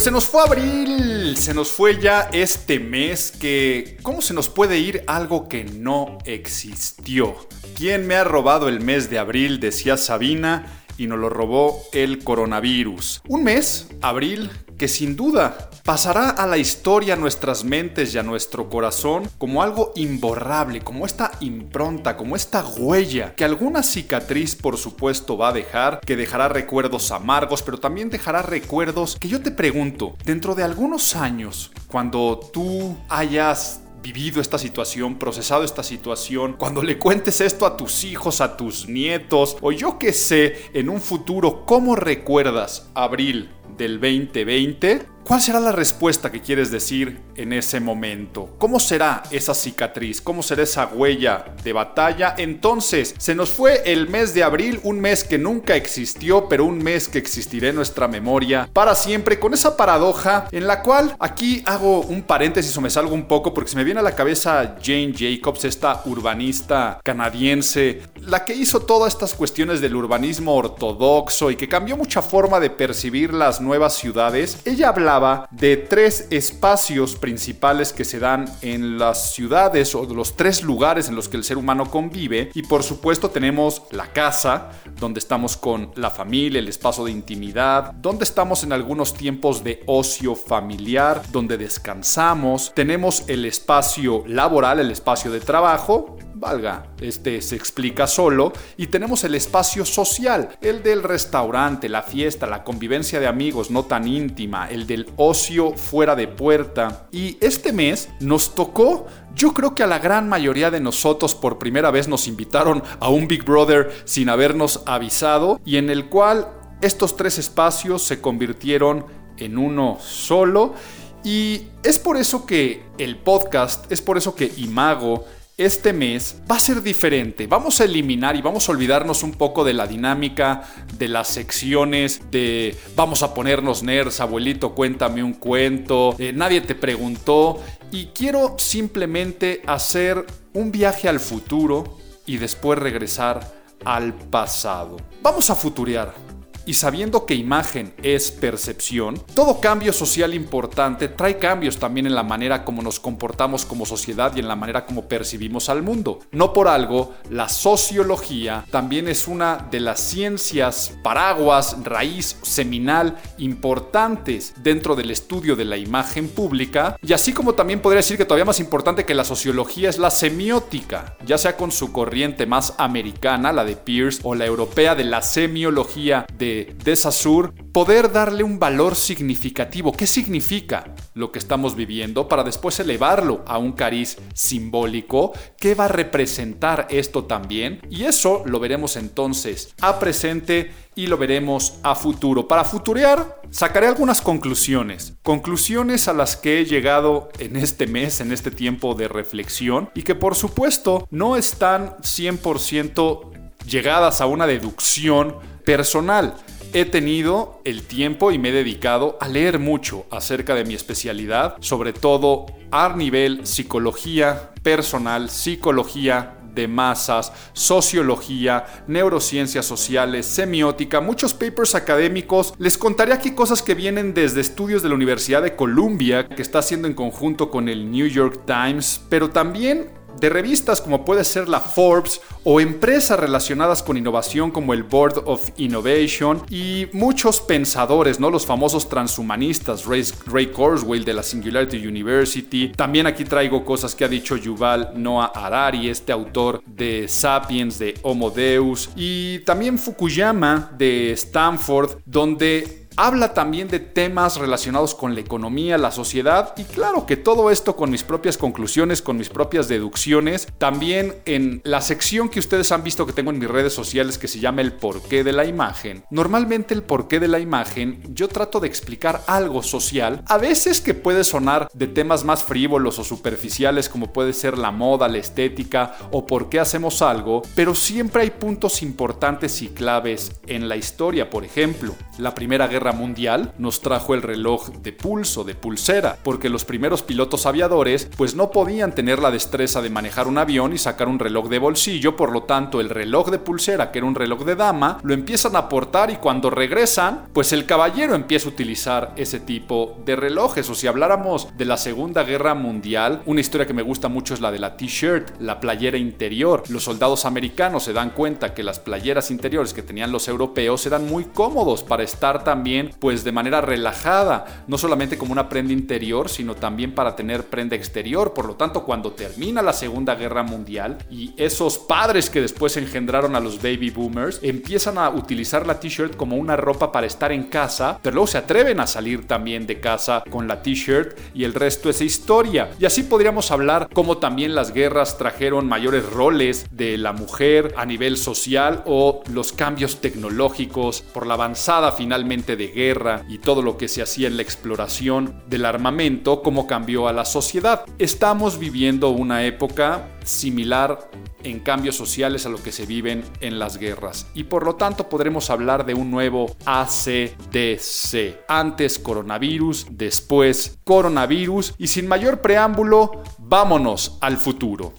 Pues se nos fue abril, se nos fue ya este mes que... ¿Cómo se nos puede ir algo que no existió? ¿Quién me ha robado el mes de abril? Decía Sabina y nos lo robó el coronavirus. Un mes, abril, que sin duda pasará a la historia a nuestras mentes y a nuestro corazón como algo imborrable, como esta impronta, como esta huella, que alguna cicatriz por supuesto va a dejar, que dejará recuerdos amargos, pero también dejará recuerdos que yo te pregunto, dentro de algunos años, cuando tú hayas vivido esta situación, procesado esta situación, cuando le cuentes esto a tus hijos, a tus nietos, o yo que sé, en un futuro, ¿cómo recuerdas abril del 2020? ¿Cuál será la respuesta que quieres decir en ese momento? ¿Cómo será esa cicatriz? ¿Cómo será esa huella de batalla? Entonces, se nos fue el mes de abril, un mes que nunca existió, pero un mes que existirá en nuestra memoria para siempre, con esa paradoja en la cual aquí hago un paréntesis o me salgo un poco porque se me viene a la cabeza Jane Jacobs, esta urbanista canadiense, la que hizo todas estas cuestiones del urbanismo ortodoxo y que cambió mucha forma de percibir las nuevas ciudades. Ella hablaba de tres espacios principales que se dan en las ciudades o los tres lugares en los que el ser humano convive. Y por supuesto tenemos la casa, donde estamos con la familia, el espacio de intimidad, donde estamos en algunos tiempos de ocio familiar, donde descansamos. Tenemos el espacio laboral, el espacio de trabajo, valga, este se explica solo, y tenemos el espacio social, el del restaurante, la fiesta, la convivencia de amigos no tan íntima, el del ocio fuera de puerta. Y este mes nos tocó, yo creo que a la gran mayoría de nosotros por primera vez nos invitaron a un Big Brother sin habernos avisado y en el cual estos tres espacios se convirtieron en uno solo. Y es por eso que el podcast, es por eso que Imago este mes va a ser diferente. Vamos a eliminar y vamos a olvidarnos un poco de la dinámica de las secciones de vamos a ponernos nerds, abuelito, cuéntame un cuento, eh, nadie te preguntó y quiero simplemente hacer un viaje al futuro y después regresar al pasado. Vamos a futurear. Y sabiendo que imagen es percepción, todo cambio social importante trae cambios también en la manera como nos comportamos como sociedad y en la manera como percibimos al mundo. No por algo, la sociología también es una de las ciencias paraguas, raíz, seminal, importantes dentro del estudio de la imagen pública. Y así como también podría decir que todavía más importante que la sociología es la semiótica, ya sea con su corriente más americana, la de Pierce, o la europea de la semiología de de, Saussure, poder darle un valor significativo. ¿Qué significa lo que estamos viviendo? Para después elevarlo a un cariz simbólico. ¿Qué va a representar esto también? Y eso lo veremos entonces a presente y lo veremos a futuro. Para futurear, sacaré algunas conclusiones. Conclusiones a las que he llegado en este mes, en este tiempo de reflexión y que por supuesto no están 100% llegadas a una deducción personal. He tenido el tiempo y me he dedicado a leer mucho acerca de mi especialidad, sobre todo a nivel psicología personal, psicología de masas, sociología, neurociencias sociales, semiótica, muchos papers académicos. Les contaré aquí cosas que vienen desde estudios de la Universidad de Columbia, que está haciendo en conjunto con el New York Times, pero también de revistas como puede ser la Forbes o empresas relacionadas con innovación como el Board of Innovation y muchos pensadores, ¿no? Los famosos transhumanistas, Ray, Ray Kurzweil de la Singularity University. También aquí traigo cosas que ha dicho Yuval Noah Harari, este autor de Sapiens, de Homo Deus, y también Fukuyama de Stanford, donde habla también de temas relacionados con la economía, la sociedad y claro que todo esto con mis propias conclusiones, con mis propias deducciones. También en la sección que ustedes han visto que tengo en mis redes sociales que se llama el porqué de la imagen. Normalmente el porqué de la imagen yo trato de explicar algo social, a veces que puede sonar de temas más frívolos o superficiales como puede ser la moda, la estética o por qué hacemos algo, pero siempre hay puntos importantes y claves en la historia. Por ejemplo, la Primera Guerra Mundial nos trajo el reloj de pulso, de pulsera, porque los primeros pilotos aviadores pues no podían tener la destreza de manejar un avión y sacar un reloj de bolsillo, por lo tanto el reloj de pulsera, que era un reloj de dama, lo empiezan a portar y cuando regresan, pues el caballero empieza a utilizar ese tipo de relojes. O si habláramos de la Segunda Guerra Mundial, una historia que me gusta mucho es la de la t-shirt, la playera interior. Los soldados americanos se dan cuenta que las playeras interiores que tenían los europeos eran muy cómodos para estar también pues de manera relajada, no solamente como una prenda interior, sino también para tener prenda exterior. Por lo tanto, cuando termina la Segunda Guerra Mundial y esos padres que después engendraron a los baby boomers empiezan a utilizar la t-shirt como una ropa para estar en casa, pero luego se atreven a salir también de casa con la t-shirt y el resto es historia. Y así podríamos hablar cómo también las guerras trajeron mayores roles de la mujer a nivel social o los cambios tecnológicos por la avanzada finalmente de guerra y todo lo que se hacía en la exploración del armamento, cómo cambió a la sociedad. Estamos viviendo una época similar en cambios sociales a lo que se viven en las guerras y por lo tanto podremos hablar de un nuevo ACDC. Antes coronavirus, después coronavirus y sin mayor preámbulo, vámonos al futuro.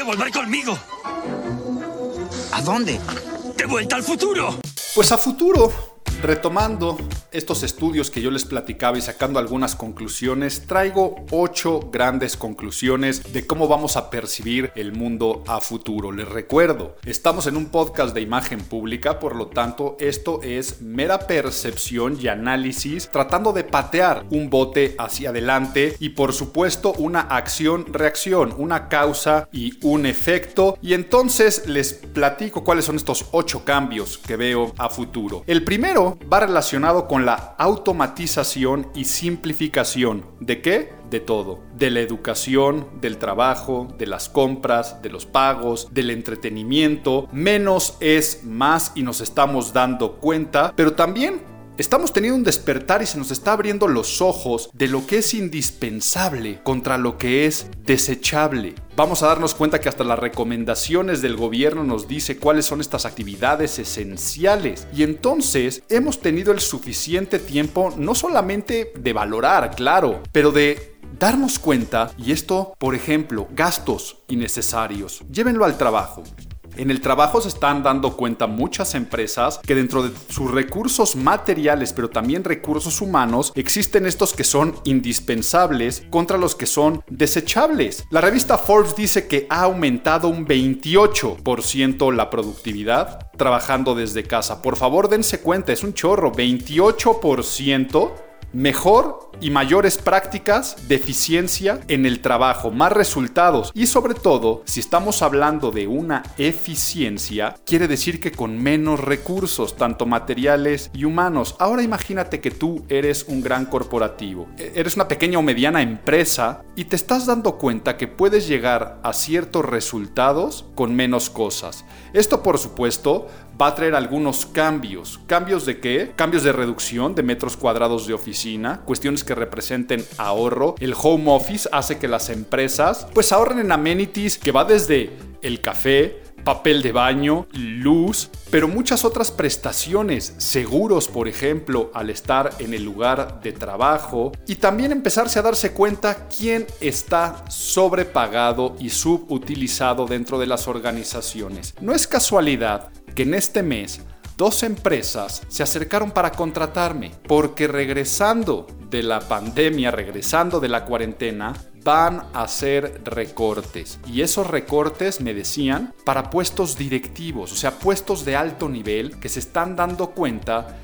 Que volver conmigo. ¿A dónde? ¡De vuelta al futuro! Pues a futuro, retomando estos estudios que yo les platicaba y sacando algunas conclusiones, traigo ocho grandes conclusiones de cómo vamos a percibir el mundo a futuro. Les recuerdo, estamos en un podcast de imagen pública, por lo tanto esto es mera percepción y análisis tratando de patear un bote hacia adelante y por supuesto una acción-reacción, una causa y un efecto. Y entonces les platico cuáles son estos ocho cambios que veo a futuro. El primero va relacionado con la automatización y simplificación. ¿De qué? De todo. De la educación, del trabajo, de las compras, de los pagos, del entretenimiento. Menos es más y nos estamos dando cuenta, pero también Estamos teniendo un despertar y se nos está abriendo los ojos de lo que es indispensable contra lo que es desechable. Vamos a darnos cuenta que hasta las recomendaciones del gobierno nos dice cuáles son estas actividades esenciales. Y entonces hemos tenido el suficiente tiempo no solamente de valorar, claro, pero de darnos cuenta, y esto, por ejemplo, gastos innecesarios. Llévenlo al trabajo. En el trabajo se están dando cuenta muchas empresas que dentro de sus recursos materiales, pero también recursos humanos, existen estos que son indispensables contra los que son desechables. La revista Forbes dice que ha aumentado un 28% la productividad trabajando desde casa. Por favor, dense cuenta, es un chorro, 28% mejor y mayores prácticas de eficiencia en el trabajo, más resultados y sobre todo, si estamos hablando de una eficiencia, quiere decir que con menos recursos, tanto materiales y humanos. Ahora imagínate que tú eres un gran corporativo, e-, eres una pequeña o mediana empresa y te estás dando cuenta que puedes llegar a ciertos resultados con menos cosas. Esto por supuesto va a traer algunos cambios. ¿Cambios de qué? Cambios de reducción de metros cuadrados de oficina, cuestiones que representen ahorro. El home office hace que las empresas pues ahorren en amenities que va desde el café, papel de baño, luz, pero muchas otras prestaciones, seguros por ejemplo, al estar en el lugar de trabajo y también empezarse a darse cuenta quién está sobrepagado y subutilizado dentro de las organizaciones. No es casualidad que en este mes dos empresas se acercaron para contratarme porque regresando de la pandemia, regresando de la cuarentena, van a hacer recortes. Y esos recortes, me decían, para puestos directivos, o sea, puestos de alto nivel que se están dando cuenta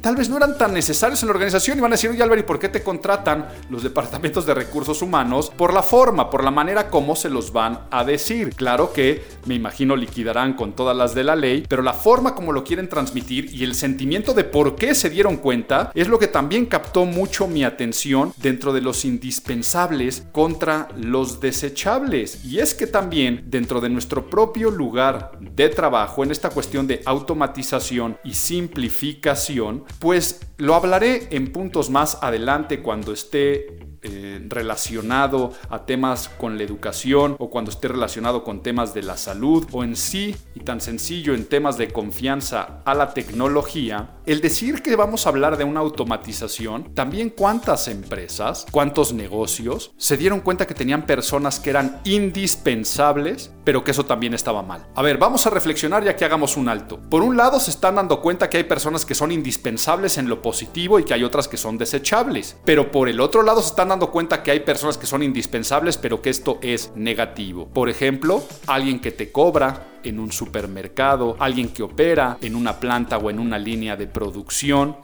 tal vez no eran tan necesarios en la organización y van a decir, oye Álvaro, ¿y por qué te contratan los departamentos de recursos humanos? Por la forma, por la manera como se los van a decir. Claro que me imagino liquidarán con todas las de la ley, pero la forma como lo quieren transmitir y el sentimiento de por qué se dieron cuenta es lo que también captó mucho mi atención dentro de los indispensables contra los desechables. Y es que también dentro de nuestro propio lugar de trabajo, en esta cuestión de automatización y simplificación, pues lo hablaré en puntos más adelante cuando esté eh, relacionado a temas con la educación o cuando esté relacionado con temas de la salud o en sí y tan sencillo en temas de confianza a la tecnología, el decir que vamos a hablar de una automatización, también cuántas empresas, cuántos negocios se dieron cuenta que tenían personas que eran indispensables, pero que eso también estaba mal. A ver, vamos a reflexionar ya que hagamos un alto. Por un lado se están dando cuenta que hay personas que son indispensables en lo positivo y que hay otras que son desechables, pero por el otro lado se están dando cuenta que hay personas que son indispensables, pero que esto es negativo. Por ejemplo, alguien que te cobra, en un supermercado, alguien que opera en una planta o en una línea de producción,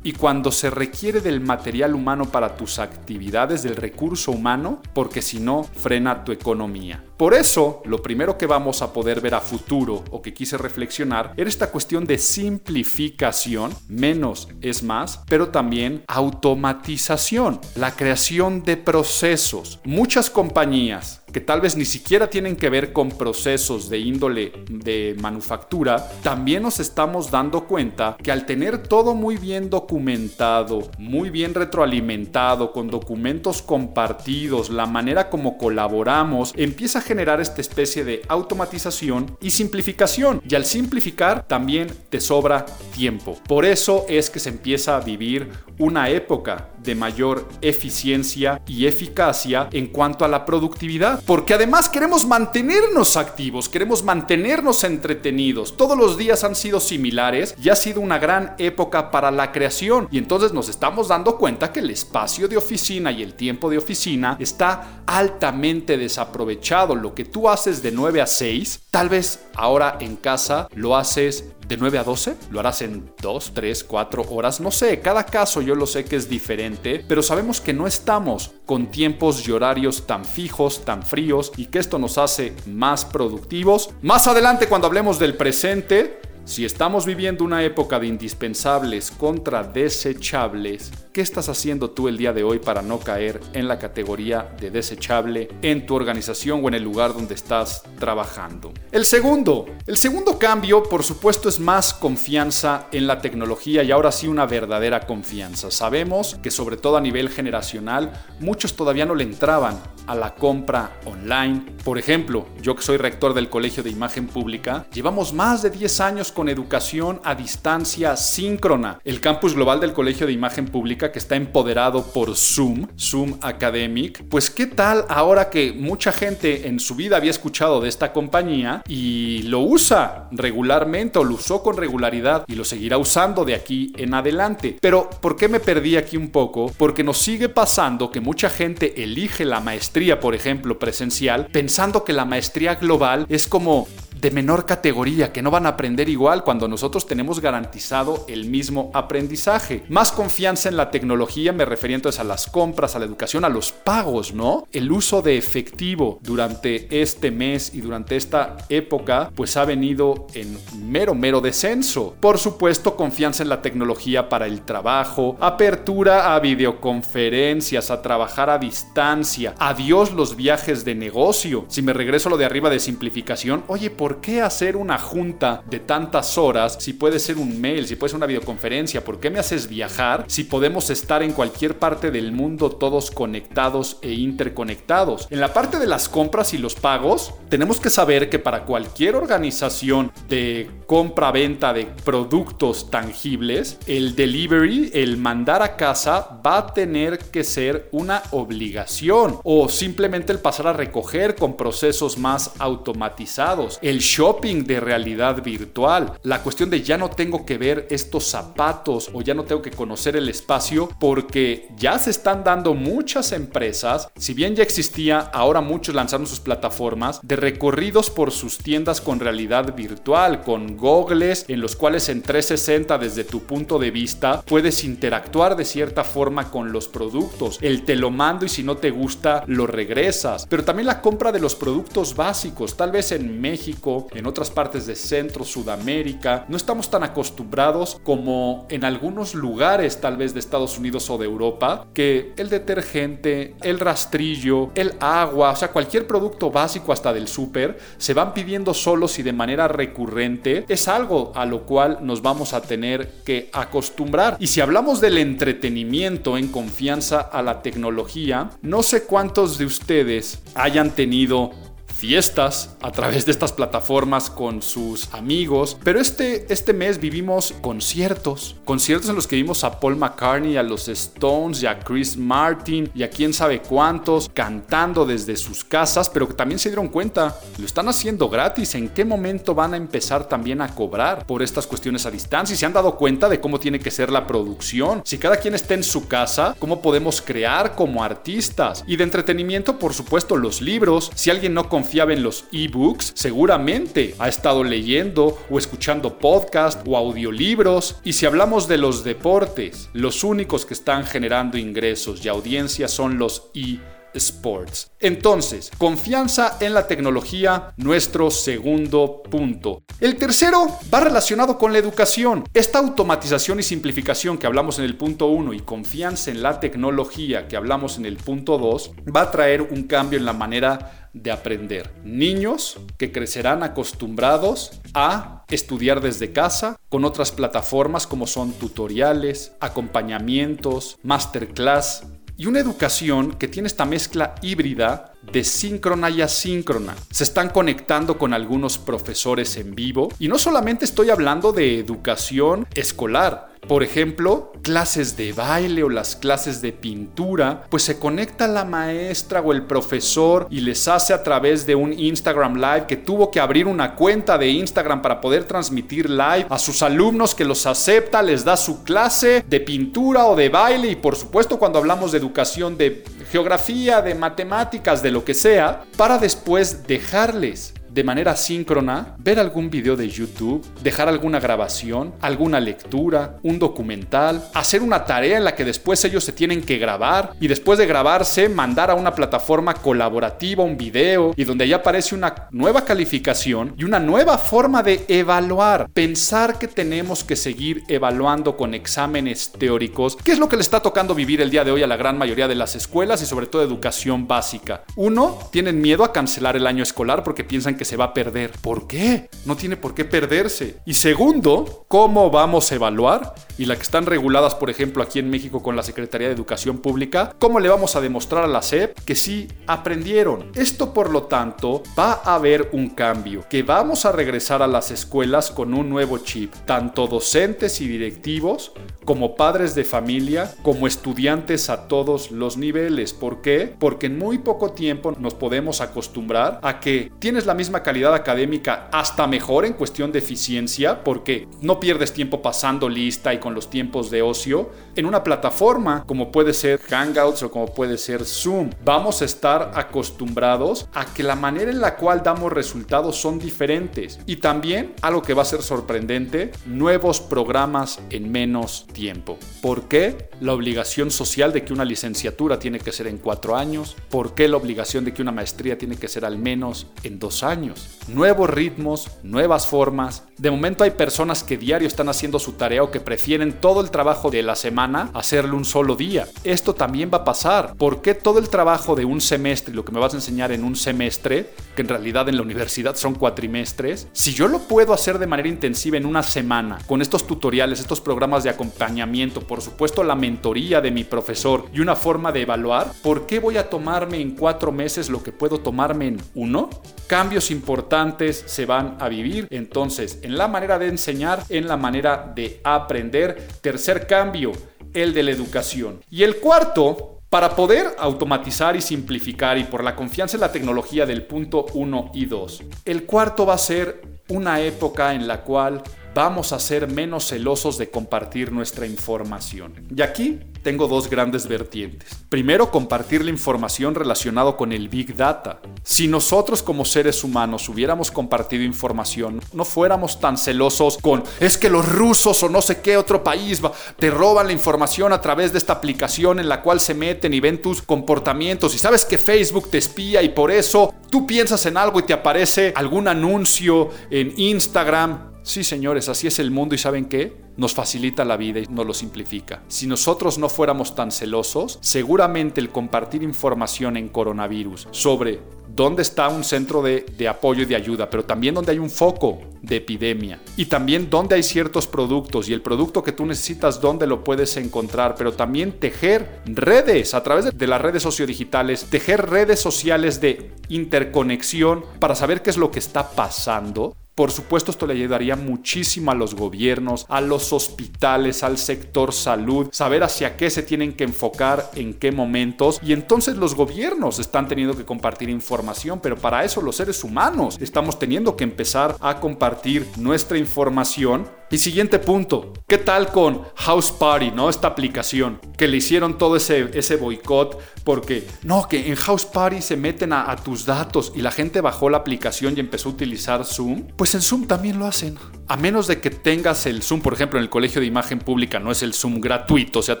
y cuando se requiere del material humano para tus actividades, del recurso humano, porque si no, frena tu economía. Por eso, lo primero que vamos a poder ver a futuro o que quise reflexionar era esta cuestión de simplificación, menos es más, pero también automatización, la creación de procesos. Muchas compañías que tal vez ni siquiera tienen que ver con procesos de índole de manufactura, también nos estamos dando cuenta que al tener todo muy bien documentado, muy bien retroalimentado, con documentos compartidos, la manera como colaboramos, empieza a generar esta especie de automatización y simplificación. Y al simplificar también te sobra tiempo. Por eso es que se empieza a vivir una época de mayor eficiencia y eficacia en cuanto a la productividad. Porque además queremos mantenernos activos, queremos mantenernos entretenidos. Todos los días han sido similares y ha sido una gran época para la creación. Y entonces nos estamos dando cuenta que el espacio de oficina y el tiempo de oficina está altamente desaprovechado. Lo que tú haces de 9 a 6, tal vez ahora en casa lo haces de 9 a 12, lo harás en 2, 3, 4 horas, no sé, cada caso yo lo sé que es diferente, pero sabemos que no estamos con tiempos y horarios tan fijos, tan fríos y que esto nos hace más productivos. Más adelante cuando hablemos del presente, si estamos viviendo una época de indispensables contra desechables, ¿qué estás haciendo tú el día de hoy para no caer en la categoría de desechable en tu organización o en el lugar donde estás trabajando? El segundo, el segundo cambio, por supuesto, es más confianza en la tecnología y ahora sí una verdadera confianza. Sabemos que sobre todo a nivel generacional, muchos todavía no le entraban a la compra online. Por ejemplo, yo que soy rector del Colegio de Imagen Pública, llevamos más de 10 años con educación a distancia síncrona. El campus global del Colegio de Imagen Pública que está empoderado por Zoom, Zoom Academic. Pues qué tal ahora que mucha gente en su vida había escuchado de esta compañía y lo usa regularmente o lo usó con regularidad y lo seguirá usando de aquí en adelante. Pero ¿por qué me perdí aquí un poco? Porque nos sigue pasando que mucha gente elige la maestría, por ejemplo, presencial, pensando que la maestría global es como de menor categoría, que no van a aprender igual cuando nosotros tenemos garantizado el mismo aprendizaje. Más confianza en la tecnología, me refería entonces a las compras, a la educación, a los pagos, ¿no? El uso de efectivo durante este mes y durante esta época, pues ha venido en mero, mero descenso. Por supuesto, confianza en la tecnología para el trabajo, apertura a videoconferencias, a trabajar a distancia, adiós los viajes de negocio. Si me regreso a lo de arriba de simplificación, oye, ¿por ¿por qué hacer una junta de tantas horas si puede ser un mail, si puede ser una videoconferencia? ¿Por qué me haces viajar si podemos estar en cualquier parte del mundo todos conectados e interconectados? En la parte de las compras y los pagos, tenemos que saber que para cualquier organización de compra-venta de productos tangibles, el delivery, el mandar a casa, va a tener que ser una obligación o simplemente el pasar a recoger con procesos más automatizados. El shopping de realidad virtual, la cuestión de ya no tengo que ver estos zapatos o ya no tengo que conocer el espacio porque ya se están dando muchas empresas, si bien ya existía, ahora muchos lanzaron sus plataformas de recorridos por sus tiendas con realidad virtual, con gogles en los cuales en 360 desde tu punto de vista puedes interactuar de cierta forma con los productos. El te lo mando y si no te gusta lo regresas. Pero también la compra de los productos básicos, tal vez en México, en otras partes de Centro, Sudamérica, no estamos tan acostumbrados como en algunos lugares tal vez de Estados Unidos o de Europa, que el detergente, el rastrillo, el agua, o sea, cualquier producto básico hasta del súper, se van pidiendo solos y de manera recurrente. Es algo a lo cual nos vamos a tener que acostumbrar. Y si hablamos del entretenimiento en confianza a la tecnología, no sé cuántos de ustedes hayan tenido fiestas a través de estas plataformas con sus amigos. Pero este, este mes vivimos conciertos, conciertos en los que vimos a Paul McCartney, a los Stones y a Chris Martin y a quién sabe cuántos cantando desde sus casas, pero que también se dieron cuenta, lo están haciendo gratis, en qué momento van a empezar también a cobrar por estas cuestiones a distancia y se han dado cuenta de cómo tiene que ser la producción. Si cada quien está en su casa, cómo podemos crear como artistas. Y de entretenimiento, por supuesto, los libros. Si alguien no confía confiaba en los ebooks, seguramente ha estado leyendo o escuchando podcast o audiolibros. Y si hablamos de los deportes, los únicos que están generando ingresos y audiencia son los e Sports. Entonces, confianza en la tecnología, nuestro segundo punto. El tercero va relacionado con la educación. Esta automatización y simplificación que hablamos en el punto 1 y confianza en la tecnología que hablamos en el punto 2 va a traer un cambio en la manera de aprender. Niños que crecerán acostumbrados a estudiar desde casa con otras plataformas como son tutoriales, acompañamientos, masterclass, y una educación que tiene esta mezcla híbrida de síncrona y asíncrona. Se están conectando con algunos profesores en vivo y no solamente estoy hablando de educación escolar, por ejemplo, clases de baile o las clases de pintura, pues se conecta la maestra o el profesor y les hace a través de un Instagram Live que tuvo que abrir una cuenta de Instagram para poder transmitir live a sus alumnos que los acepta, les da su clase de pintura o de baile y por supuesto cuando hablamos de educación de geografía, de matemáticas, de lo que sea, para después dejarles de manera síncrona, ver algún video de YouTube, dejar alguna grabación, alguna lectura, un documental, hacer una tarea en la que después ellos se tienen que grabar y después de grabarse mandar a una plataforma colaborativa un video y donde ya aparece una nueva calificación y una nueva forma de evaluar. Pensar que tenemos que seguir evaluando con exámenes teóricos, ¿qué es lo que le está tocando vivir el día de hoy a la gran mayoría de las escuelas y sobre todo educación básica? Uno, tienen miedo a cancelar el año escolar porque piensan que se va a perder. ¿Por qué? No tiene por qué perderse. Y segundo, ¿cómo vamos a evaluar? Y la que están reguladas, por ejemplo, aquí en México con la Secretaría de Educación Pública, ¿cómo le vamos a demostrar a la SEP que sí aprendieron? Esto, por lo tanto, va a haber un cambio, que vamos a regresar a las escuelas con un nuevo chip, tanto docentes y directivos como padres de familia, como estudiantes a todos los niveles. ¿Por qué? Porque en muy poco tiempo nos podemos acostumbrar a que tienes la misma calidad académica, hasta mejor en cuestión de eficiencia, porque no pierdes tiempo pasando lista y con los tiempos de ocio, en una plataforma como puede ser Hangouts o como puede ser Zoom. Vamos a estar acostumbrados a que la manera en la cual damos resultados son diferentes. Y también, algo que va a ser sorprendente, nuevos programas en menos tiempo. ¿Por qué? La obligación social de que una licenciatura tiene que ser en cuatro años. ¿Por qué la obligación de que una maestría tiene que ser al menos en dos años? Nuevos ritmos, nuevas formas. De momento hay personas que diario están haciendo su tarea o que prefieren todo el trabajo de la semana hacerlo un solo día. Esto también va a pasar. ¿Por qué todo el trabajo de un semestre y lo que me vas a enseñar en un semestre, que en realidad en la universidad son cuatrimestres, si yo lo puedo hacer de manera intensiva en una semana, con estos tutoriales, estos programas de acompañamiento, por supuesto la mentoría de mi profesor y una forma de evaluar, ¿por qué voy a tomarme en cuatro meses lo que puedo tomarme en uno? Cambios importantes se van a vivir entonces en la manera de enseñar, en la manera de aprender. Tercer cambio, el de la educación. Y el cuarto Para poder automatizar y simplificar y por la confianza en la tecnología del punto 1 y 2, el cuarto va a ser una época en la cual vamos a ser menos celosos de compartir nuestra información. Y aquí tengo dos grandes vertientes. Primero, compartir la información relacionada con el Big Data. Si nosotros como seres humanos hubiéramos compartido información, no fuéramos tan celosos con es que los rusos o no sé qué otro país te roban la información a través de esta aplicación en la cual se meten y ven tus comportamientos y sabes que Facebook te espía y por eso tú piensas en algo y te aparece algún anuncio en Instagram Sí, señores, así es el mundo y ¿saben qué? Nos facilita la vida y nos lo simplifica. Si nosotros no fuéramos tan celosos, seguramente el compartir información en coronavirus sobre dónde está un centro de, apoyo y de ayuda, pero también dónde hay un foco de epidemia y también dónde hay ciertos productos y el producto que tú necesitas, dónde lo puedes encontrar, pero también tejer redes a través de las redes sociodigitales, tejer redes sociales de interconexión para saber qué es lo que está pasando por supuesto, esto le ayudaría muchísimo a los gobiernos, a los hospitales, al sector salud, saber hacia qué se tienen que enfocar, en qué momentos. Y entonces los gobiernos están teniendo que compartir información, pero para eso los seres humanos estamos teniendo que empezar a compartir nuestra información y siguiente punto, ¿qué tal con House Party, no? Esta aplicación que le hicieron todo ese, ese boicot porque, no, que en House Party se meten a, tus datos y la gente bajó la aplicación y empezó a utilizar Zoom. Pues en Zoom también lo hacen. A menos de que tengas el Zoom, por ejemplo, en el Colegio de Imagen Pública no es el Zoom gratuito, o sea,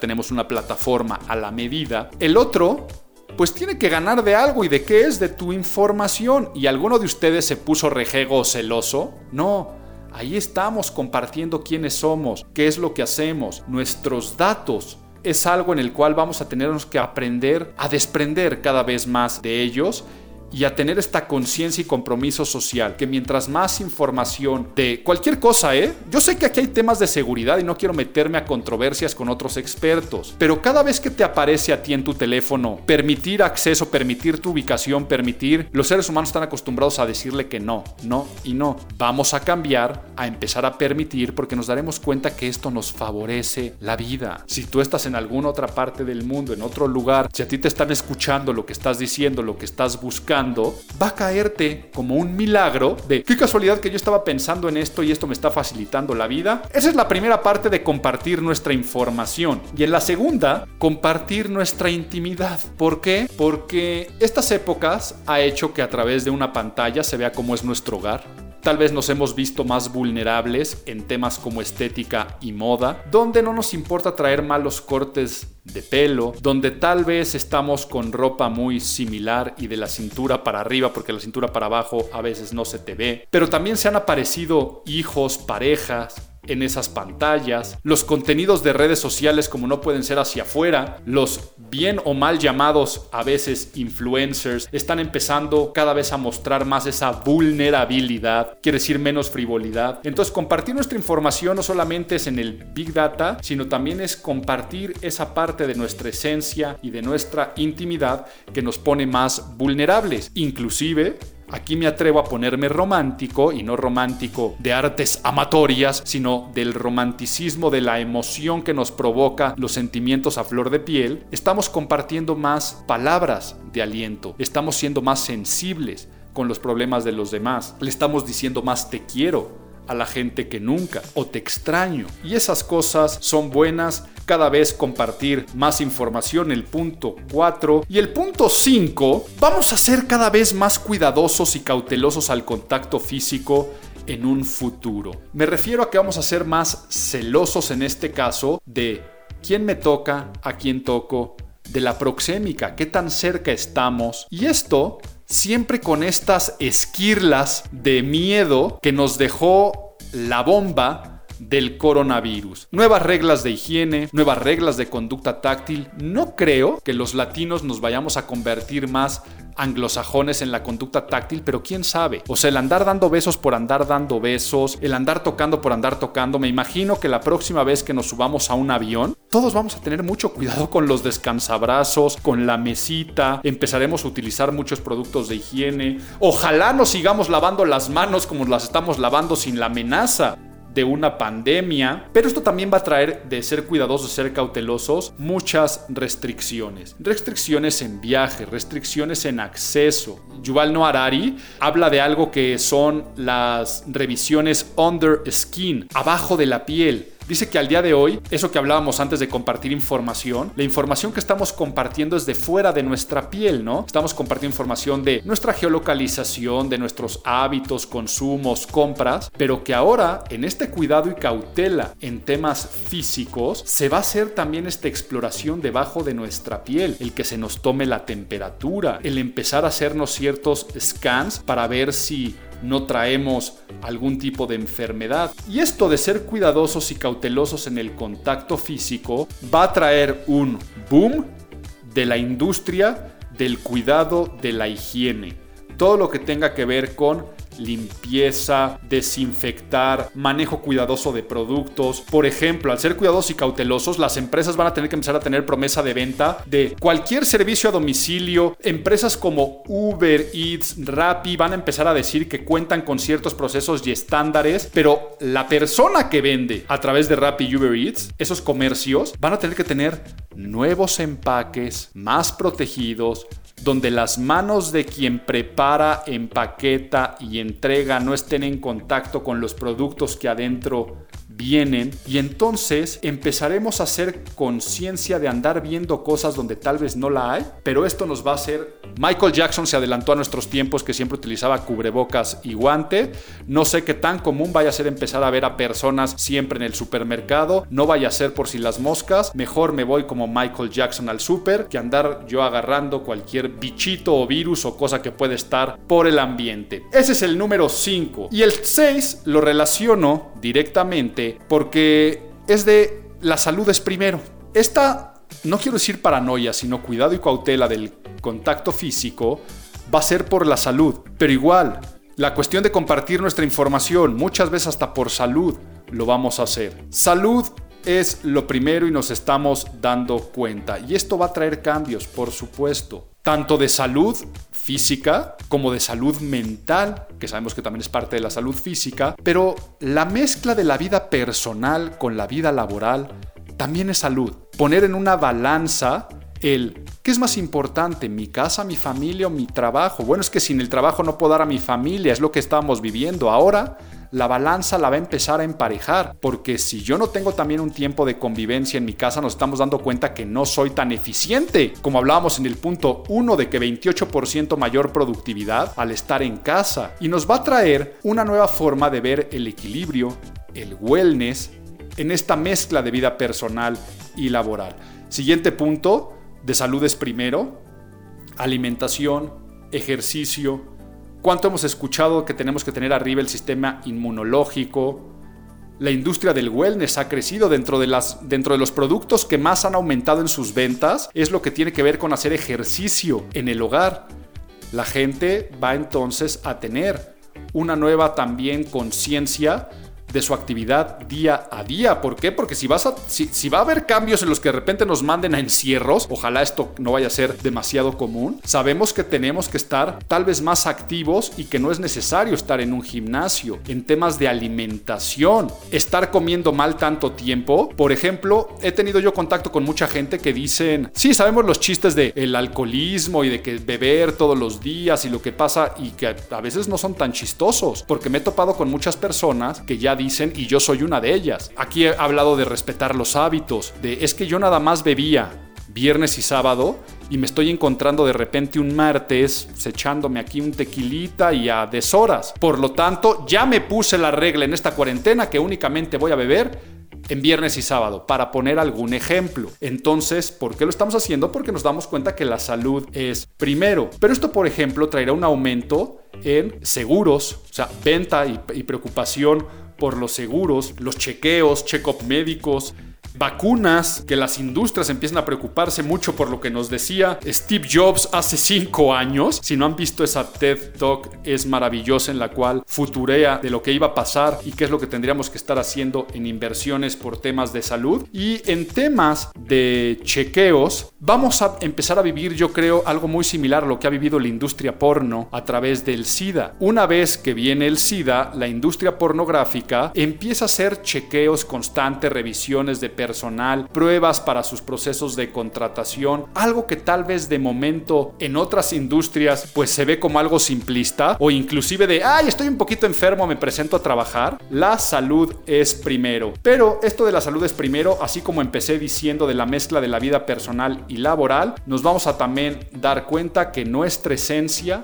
tenemos una plataforma a la medida. El otro pues tiene que ganar de algo y de qué es de tu información. ¿Y alguno de ustedes se puso rejego o celoso? No. Ahí estamos compartiendo quiénes somos, qué es lo que hacemos, nuestros datos. Es algo en el cual vamos a tenernos que aprender a desprender cada vez más de ellos y a tener esta conciencia y compromiso social, que mientras más información de cualquier cosa, ¿eh? Yo sé que aquí hay temas de seguridad y no quiero meterme a controversias con otros expertos, pero cada vez que te aparece a ti en tu teléfono permitir acceso, permitir tu ubicación, permitir, los seres humanos están acostumbrados a decirle que no, no y no. Vamos a cambiar, a empezar a permitir, porque nos daremos cuenta que esto nos favorece la vida. Si tú estás en alguna otra parte del mundo, en otro lugar, si a ti te están escuchando lo que estás diciendo, lo que estás buscando, va a caerte como un milagro de qué casualidad que yo estaba pensando en esto y esto me está facilitando la vida. Esa es la primera parte de compartir nuestra información. Y en la segunda, compartir nuestra intimidad. ¿Por qué? Porque estas épocas ha hecho que a través de una pantalla se vea cómo es nuestro hogar Tal vez nos hemos visto más vulnerables en temas como estética y moda, donde no nos importa traer malos cortes de pelo, donde tal vez estamos con ropa muy similar y de la cintura para arriba, porque la cintura para abajo a veces no se te ve, pero también se han aparecido hijos, parejas, en esas pantallas, los contenidos de redes sociales como no pueden ser hacia afuera, los bien o mal llamados a veces influencers están empezando cada vez a mostrar más esa vulnerabilidad, quiere decir menos frivolidad. Entonces compartir nuestra información no solamente es en el Big Data, sino también es compartir esa parte de nuestra esencia y de nuestra intimidad que nos pone más vulnerables. Inclusive Aquí me atrevo a ponerme romántico, y no romántico de artes amatorias, sino del romanticismo de la emoción que nos provoca los sentimientos a flor de piel. Estamos compartiendo más palabras de aliento, estamos siendo más sensibles con los problemas de los demás, le estamos diciendo más te quiero, a la gente que nunca o te extraño. Y esas cosas son buenas cada vez compartir más información, el punto 4. Y el punto 5, vamos a ser cada vez más cuidadosos y cautelosos al contacto físico en un futuro. Me refiero a que vamos a ser más celosos en este caso de quién me toca, a quién toco, de la proxémica, qué tan cerca estamos. Y esto siempre con estas esquirlas de miedo que nos dejó la bomba del coronavirus. Nuevas reglas de higiene, nuevas reglas de conducta táctil. No creo que los latinos nos vayamos a convertir más anglosajones en la conducta táctil, pero quién sabe. O sea, el andar dando besos por andar dando besos, el andar tocando por andar tocando. Me imagino que la próxima vez que nos subamos a un avión, todos vamos a tener mucho cuidado con los descansabrazos, con la mesita, empezaremos a utilizar muchos productos de higiene. Ojalá nos sigamos lavando las manos como las estamos lavando sin la amenaza de una pandemia, pero esto también va a traer de ser cuidadosos, ser cautelosos, muchas restricciones. Restricciones en viaje, restricciones en acceso. Yuval Noah Harari habla de algo que son las revisiones under skin, abajo de la piel. Dice que al día de hoy, eso que hablábamos antes de compartir información, la información que estamos compartiendo es de fuera de nuestra piel, ¿no? Estamos compartiendo información de nuestra geolocalización, de nuestros hábitos, consumos, compras, pero que ahora en este cuidado y cautela en temas físicos se va a hacer también esta exploración debajo de nuestra piel, el que se nos tome la temperatura, el empezar a hacernos ciertos scans para ver si no traemos algún tipo de enfermedad. Y esto de ser cuidadosos y cautelosos en el contacto físico va a traer un boom de la industria del cuidado de la higiene. Todo lo que tenga que ver con limpieza, desinfectar, manejo cuidadoso de productos. Por ejemplo, al ser cuidadosos y cautelosos, las empresas van a tener que empezar a tener promesa de venta de cualquier servicio a domicilio. Empresas como Uber Eats, Rappi van a empezar a decir que cuentan con ciertos procesos y estándares, pero la persona que vende a través de Rappi y Uber Eats, esos comercios, van a tener que tener nuevos empaques, más protegidos, donde las manos de quien prepara, empaqueta y entrega no estén en contacto con los productos que adentro vienen y entonces empezaremos a hacer conciencia de andar viendo cosas donde tal vez no la hay, pero esto nos va a hacer... Michael Jackson se adelantó a nuestros tiempos que siempre utilizaba cubrebocas y guante. No sé qué tan común vaya a ser empezar a ver a personas siempre en el supermercado. No vaya a ser por si las moscas. Mejor me voy como Michael Jackson al super que andar yo agarrando cualquier bichito o virus o cosa que puede estar por el ambiente. Ese es el número 5. Y el 6 lo relaciono directamente porque es de la salud es primero. Esta, no quiero decir paranoia, sino cuidado y cautela del contacto físico, va a ser por la salud. Pero igual, la cuestión de compartir nuestra información, muchas veces hasta por salud, lo vamos a hacer. Salud es lo primero y nos estamos dando cuenta. Y esto va a traer cambios, por supuesto, tanto de salud física como de salud mental, que sabemos que también es parte de la salud física, pero la mezcla de la vida personal con la vida laboral también es salud. Poner en una balanza el ¿qué es más importante? ¿Mi casa, mi familia o mi trabajo? Bueno, es que sin el trabajo no puedo dar a mi familia, es lo que estamos viviendo. Ahora la balanza la va a empezar a emparejar, porque si yo no tengo también un tiempo de convivencia en mi casa, nos estamos dando cuenta que no soy tan eficiente, como hablábamos en el punto 1 de que 28% mayor productividad al estar en casa, y nos va a traer una nueva forma de ver el equilibrio, el wellness, en esta mezcla de vida personal y laboral. Siguiente punto, de salud es primero, alimentación, ejercicio, cuánto hemos escuchado que tenemos que tener arriba el sistema inmunológico. La industria del wellness ha crecido dentro de, las, dentro de los productos que más han aumentado en sus ventas. Es lo que tiene que ver con hacer ejercicio en el hogar. La gente va entonces a tener una nueva también conciencia de su actividad día a día. ¿Por qué? Porque si, vas a, si, va a haber cambios en los que de repente nos manden a encierros, ojalá esto no vaya a ser demasiado común, sabemos que tenemos que estar tal vez más activos y que no es necesario estar en un gimnasio. En temas de alimentación, estar comiendo mal tanto tiempo, por ejemplo, he tenido yo contacto con mucha gente que dicen, sí, sabemos los chistes de alcoholismo y de que beber todos los días y lo que pasa y que a veces no son tan chistosos, porque me he topado con muchas personas que ya dicen, y yo soy una de ellas. Aquí he hablado de respetar los hábitos, de es que yo nada más bebía viernes y sábado y me estoy encontrando de repente un martes echándome aquí un tequilita y a deshoras. Por lo tanto, ya me puse la regla en esta cuarentena que únicamente voy a beber en viernes y sábado, para poner algún ejemplo. Entonces, ¿por qué lo estamos haciendo? Porque nos damos cuenta que la salud es primero. Pero esto, por ejemplo, traerá un aumento en seguros, o sea, venta y, y preocupación por los seguros, los chequeos, check-up médicos, vacunas, que las industrias empiezan a preocuparse mucho por lo que nos decía Steve Jobs hace cinco años. Si no han visto esa TED Talk, es maravillosa en la cual futurea de lo que iba a pasar y qué es lo que tendríamos que estar haciendo en inversiones por temas de salud. Y en temas de chequeos, vamos a empezar a vivir, yo creo, algo muy similar a lo que ha vivido la industria porno a través del SIDA. Una vez que viene el SIDA, la industria pornográfica empieza a hacer chequeos constantes, revisiones de personal, pruebas para sus procesos de contratación, algo que tal vez de momento en otras industrias pues se ve como algo simplista o inclusive de, ay, estoy un poquito enfermo, me presento a trabajar. La salud es primero. Pero esto de la salud es primero, así como empecé diciendo de la mezcla de la vida personal y laboral, nos vamos a también dar cuenta que nuestra esencia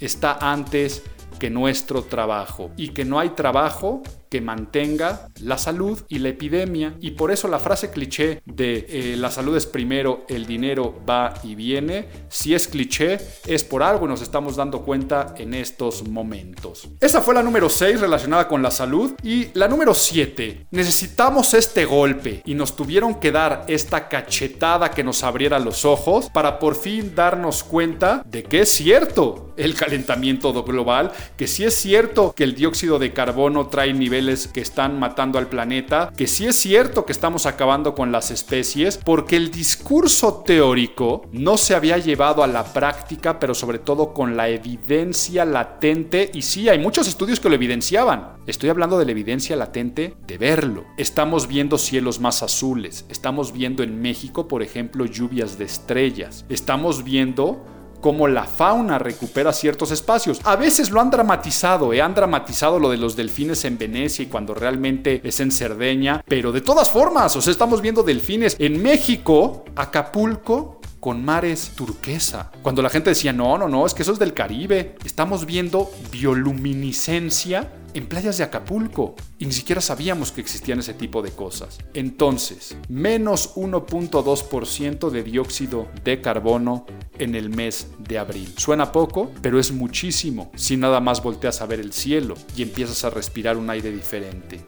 está antes que nuestro trabajo y que no hay trabajo que mantenga la salud y la epidemia. Y por eso la frase cliché de eh, la salud es primero, el dinero va y viene, si es cliché, es por algo y nos estamos dando cuenta en estos momentos. Esa fue la número 6 relacionada con la salud. Y la número 7, necesitamos este golpe y nos tuvieron que dar esta cachetada que nos abriera los ojos para por fin darnos cuenta de que es cierto el calentamiento global, que sí es cierto que el dióxido de carbono trae niveles que están matando al planeta, que sí es cierto que estamos acabando con las especies, porque el discurso teórico no se había llevado a la práctica, pero sobre todo con la evidencia latente, y sí, hay muchos estudios que lo evidenciaban. Estoy hablando de la evidencia latente de verlo. Estamos viendo cielos más azules, estamos viendo en México, por ejemplo, lluvias de estrellas, estamos viendo cómo la fauna recupera ciertos espacios. A veces lo han dramatizado, ¿eh? han dramatizado lo de los delfines en Venecia y cuando realmente es en Cerdeña, pero de todas formas, o sea, estamos viendo delfines en México, Acapulco, con mares turquesa. Cuando la gente decía, no, no, no, es que eso es del Caribe. Estamos viendo bioluminiscencia en playas de Acapulco y ni siquiera sabíamos que existían ese tipo de cosas. Entonces, menos 1.2% de dióxido de carbono en el mes de abril. Suena poco, pero es muchísimo si nada más volteas a ver el cielo y empiezas a respirar un aire diferente.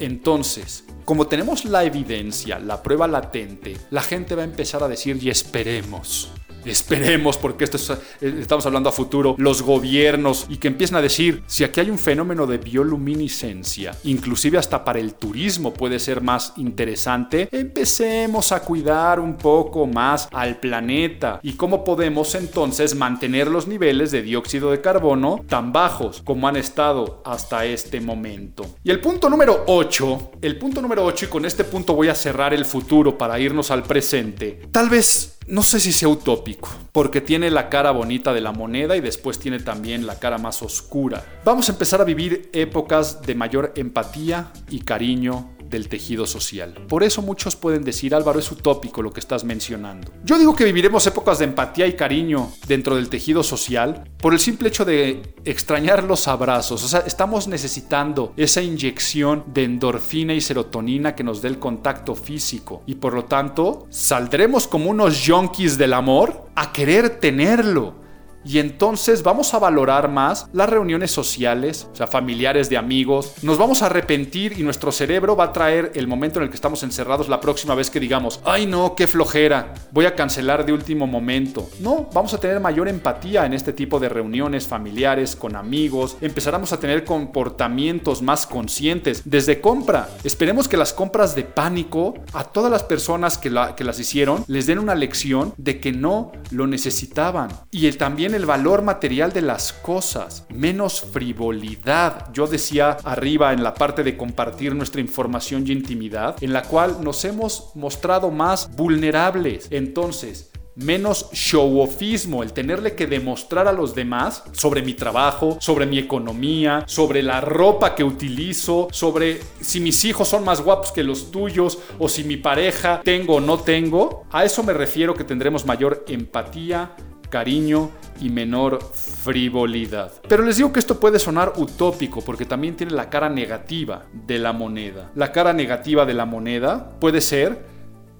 Entonces, como tenemos la evidencia, la prueba latente, la gente va a empezar a decir y esperemos esperemos, porque esto eh, estamos hablando a futuro, los gobiernos y que empiecen a decir, si aquí hay un fenómeno de bioluminiscencia, inclusive hasta para el turismo puede ser más interesante, empecemos a cuidar un poco más al planeta y cómo podemos entonces mantener los niveles de dióxido de carbono tan bajos como han estado hasta este momento. Y el punto número 8, el punto número 8 y con este punto voy a cerrar el futuro para irnos al presente, tal vez no sé si sea utópico, porque tiene la cara bonita de la moneda y después tiene también la cara más oscura. Vamos a empezar a vivir épocas de mayor empatía y cariño del tejido social. Por eso muchos pueden decir, Álvaro, es utópico lo que estás mencionando. Yo digo que viviremos épocas de empatía y cariño dentro del tejido social por el simple hecho de extrañar los abrazos. O sea, estamos necesitando esa inyección de endorfina y serotonina que nos dé el contacto físico. Y por lo tanto, saldremos como unos yonkis del amor a querer tenerlo y entonces vamos a valorar más las reuniones sociales, o sea, familiares de amigos. Nos vamos a arrepentir y nuestro cerebro va a traer el momento en el que estamos encerrados la próxima vez que digamos, ay no, qué flojera, voy a cancelar de último momento. No, vamos a tener mayor empatía en este tipo de reuniones familiares, con amigos. Empezaremos a tener comportamientos más conscientes desde compra. Esperemos que las compras de pánico a todas las personas que, las hicieron les den una lección de que no lo necesitaban. Y también el valor material de las cosas, menos frivolidad. Yo decía arriba en la parte de compartir nuestra información y intimidad, en la cual nos hemos mostrado más vulnerables. Entonces, menos show-offismo, el tenerle que demostrar a los demás sobre mi trabajo, sobre mi economía, sobre la ropa que utilizo, sobre si mis hijos son más guapos que los tuyos o si mi pareja tengo o no tengo. A eso me refiero que tendremos mayor empatía, cariño y menor frivolidad. Pero les digo que esto puede sonar utópico porque también tiene la cara negativa de la moneda. La cara negativa de la moneda puede ser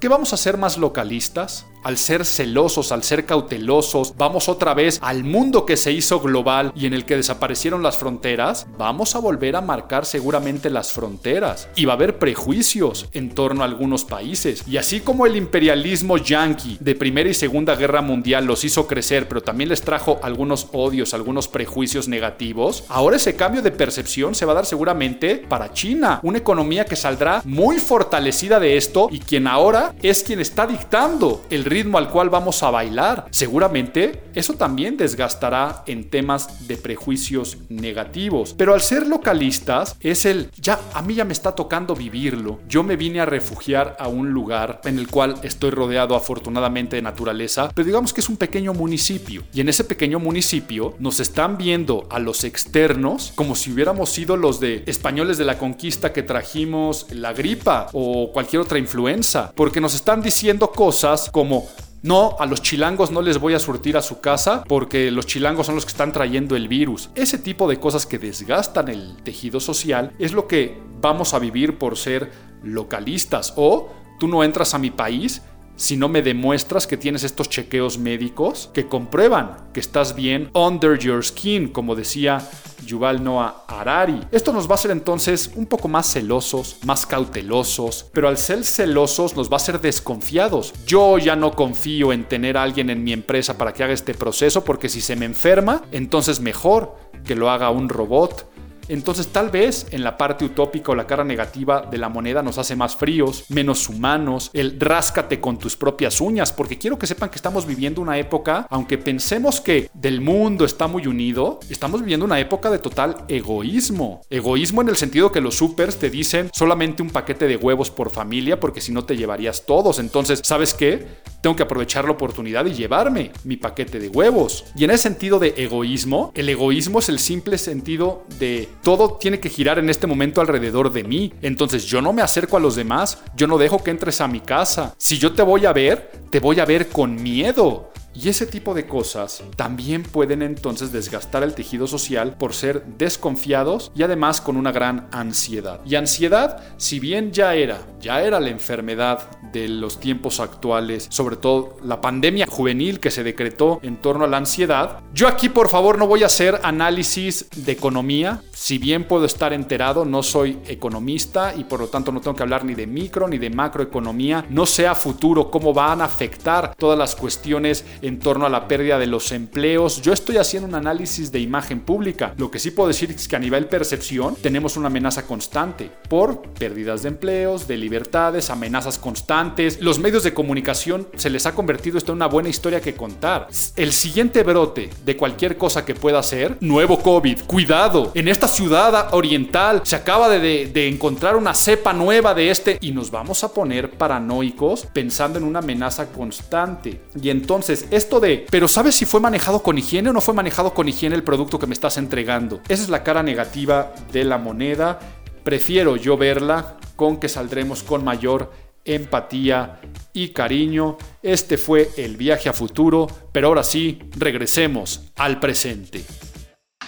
que vamos a ser más localistas, al ser celosos, al ser cautelosos, vamos otra vez al mundo que se hizo global y en el que desaparecieron las fronteras, vamos a volver a marcar seguramente las fronteras y va a haber prejuicios en torno a algunos países. Y así como el imperialismo yanqui de Primera y Segunda Guerra Mundial los hizo crecer, pero también les trajo algunos odios, algunos prejuicios negativos, ahora ese cambio de percepción se va a dar seguramente para China, una economía que saldrá muy fortalecida de esto y quien ahora es quien está dictando el al cual vamos a bailar. Seguramente eso también desgastará en temas de prejuicios negativos. Pero al ser localistas es el, ya, a mí ya me está tocando vivirlo. Yo me vine a refugiar a un lugar en el cual estoy rodeado afortunadamente de naturaleza, pero digamos que es un pequeño municipio. Y en ese pequeño municipio nos están viendo a los externos como si hubiéramos sido los de españoles de la conquista que trajimos la gripa o cualquier otra influenza, porque nos están diciendo cosas como no, a los chilangos no les voy a surtir a su casa porque los chilangos son los que están trayendo el virus. Ese tipo de cosas que desgastan el tejido social es lo que vamos a vivir por ser localistas. O tú no entras a mi país si no me demuestras que tienes estos chequeos médicos que comprueban que estás bien under your skin, como decía Yuval Noah Harari. Esto nos va a hacer entonces un poco más celosos, más cautelosos, pero al ser celosos nos va a hacer desconfiados. Yo ya no confío en tener a alguien en mi empresa para que haga este proceso porque si se me enferma, entonces mejor que lo haga un robot entonces tal vez en la parte utópica o la cara negativa de la moneda nos hace más fríos, menos humanos, el ráscate con tus propias uñas, porque quiero que sepan que estamos viviendo una época, aunque pensemos que del mundo está muy unido, estamos viviendo una época de total egoísmo. Egoísmo en el sentido que los supers te dicen solamente un paquete de huevos por familia, porque si no te llevarías todos. Entonces, ¿sabes qué? Tengo que aprovechar la oportunidad y llevarme mi paquete de huevos. Y en ese sentido de egoísmo, el egoísmo es el simple sentido de todo tiene que girar en este momento alrededor de mí. Entonces yo no me acerco a los demás, yo no dejo que entres a mi casa. Si yo te voy a ver, te voy a ver con miedo. Y ese tipo de cosas también pueden entonces desgastar el tejido social por ser desconfiados y además con una gran ansiedad. Y ansiedad, si bien ya era, ya era la enfermedad de los tiempos actuales, sobre todo la pandemia juvenil que se decretó en torno a la ansiedad, yo aquí por favor no voy a hacer análisis de economía, si bien puedo estar enterado, no soy economista y por lo tanto no tengo que hablar ni de micro ni de macroeconomía, no sé a futuro cómo van a afectar todas las cuestiones en torno a la pérdida de los empleos. Yo estoy haciendo un análisis de imagen pública. Lo que sí puedo decir es que a nivel percepción tenemos una amenaza constante por pérdidas de empleos, de libertades, amenazas constantes. Los medios de comunicación se les ha convertido esto en una buena historia que contar. El siguiente brote de cualquier cosa que pueda ser, nuevo COVID. Cuidado, en esta ciudad oriental se acaba de, encontrar una cepa nueva de este y nos vamos a poner paranoicos pensando en una amenaza constante. Y entonces esto de, pero ¿sabes si fue manejado con higiene o no fue manejado con higiene el producto que me estás entregando? Esa es la cara negativa de la moneda. Prefiero yo verla con que saldremos con mayor empatía y cariño. Este fue el viaje a futuro, pero ahora sí, regresemos al presente.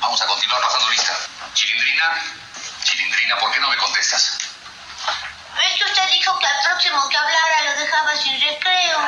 Vamos a continuar ¿por qué no me contestas? Es que usted dijo que al próximo que hablara lo dejaba sin recreo.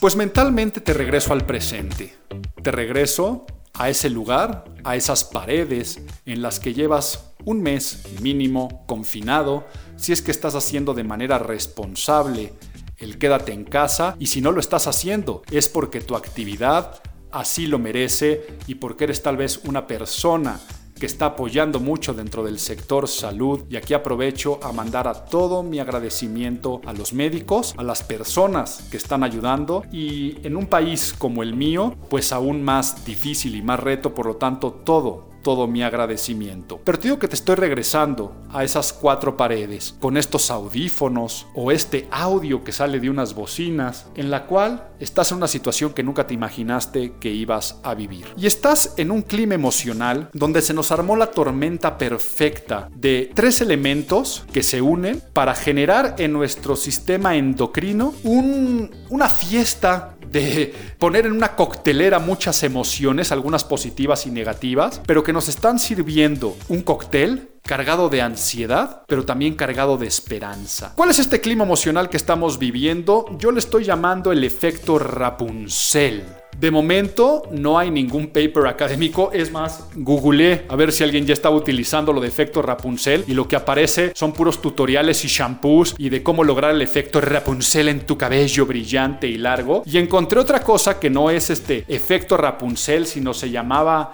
Pues mentalmente te regreso al presente. Te regreso a ese lugar, a esas paredes en las que llevas un mes mínimo confinado, si es que estás haciendo de manera responsable el quédate en casa y si no lo estás haciendo es porque tu actividad así lo merece y porque eres tal vez una persona que está apoyando mucho dentro del sector salud. Y aquí aprovecho a mandar a todo mi agradecimiento a los médicos, a las personas que están ayudando. Y en un país como el mío, pues aún más difícil y más reto, por lo tanto todo, todo mi agradecimiento. Pero te digo que te estoy regresando a esas cuatro paredes con estos audífonos o este audio que sale de unas bocinas en la cual estás en una situación que nunca te imaginaste que ibas a vivir. Y estás en un clima emocional donde se nos armó la tormenta perfecta de tres elementos que se unen para generar en nuestro sistema endocrino un, una fiesta de poner en una coctelera muchas emociones, algunas positivas y negativas, pero que nos están sirviendo un cóctel cargado de ansiedad, pero también cargado de esperanza. ¿Cuál es este clima emocional que estamos viviendo? Yo le estoy llamando el efecto Rapunzel. De momento no hay ningún paper académico, es más, googleé a ver si alguien ya estaba utilizando lo de efecto Rapunzel y lo que aparece son puros tutoriales y shampoos y de cómo lograr el efecto Rapunzel en tu cabello brillante y largo. Y encontré otra cosa que no es este efecto Rapunzel, sino se llamaba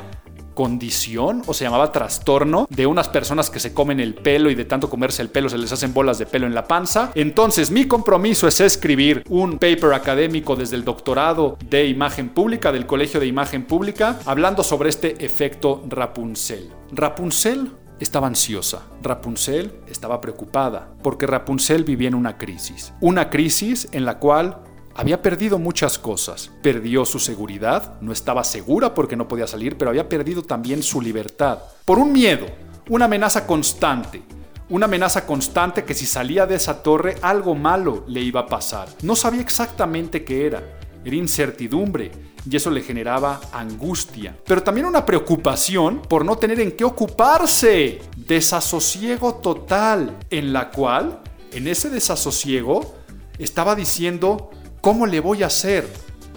condición o se llamaba trastorno de unas personas que se comen el pelo y de tanto comerse el pelo se les hacen bolas de pelo en la panza. Entonces mi compromiso es escribir un paper académico desde el doctorado de imagen pública del Colegio de Imagen Pública hablando sobre este efecto Rapunzel. Rapunzel estaba ansiosa, Rapunzel estaba preocupada, porque Rapunzel vivía en una crisis. Una crisis en la cual había perdido muchas cosas. Perdió su seguridad, no estaba segura porque no podía salir, pero había perdido también su libertad. Por un miedo, una amenaza constante. Una amenaza constante que si salía de esa torre algo malo le iba a pasar. No sabía exactamente qué era. Era incertidumbre y eso le generaba angustia. Pero también una preocupación por no tener en qué ocuparse. Desasosiego total en la cual, en ese desasosiego, estaba diciendo, ¿Cómo le voy a hacer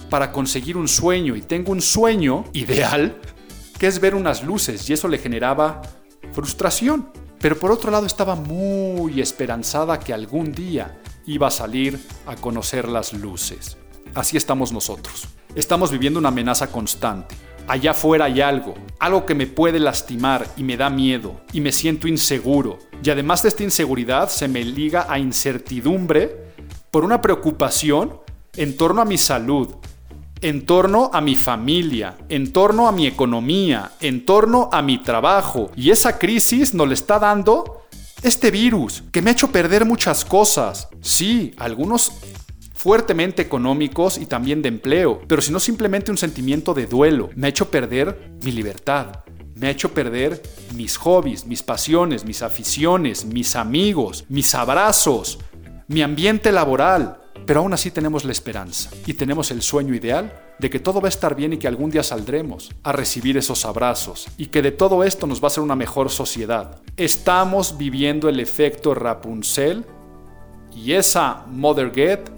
para conseguir un sueño? Y tengo un sueño ideal, que es ver unas luces, y eso le generaba frustración. Pero por otro lado estaba muy esperanzada que algún día iba a salir a conocer las luces. Así estamos nosotros. Estamos viviendo una amenaza constante. Allá afuera hay algo, algo que me puede lastimar y me da miedo y me siento inseguro. Y además de esta inseguridad se me liga a incertidumbre por una preocupación en torno a mi salud, en torno a mi familia, en torno a mi economía, en torno a mi trabajo. Y esa crisis nos le está dando este virus que me ha hecho perder muchas cosas. Sí, algunos fuertemente económicos y también de empleo, pero si no simplemente un sentimiento de duelo. Me ha hecho perder mi libertad. Me ha hecho perder mis hobbies, mis pasiones, mis aficiones, mis amigos, mis abrazos, mi ambiente laboral. Pero aún así tenemos la esperanza y tenemos el sueño ideal de que todo va a estar bien y que algún día saldremos a recibir esos abrazos y que de todo esto nos va a ser una mejor sociedad. Estamos viviendo el efecto Rapunzel y esa Mother Get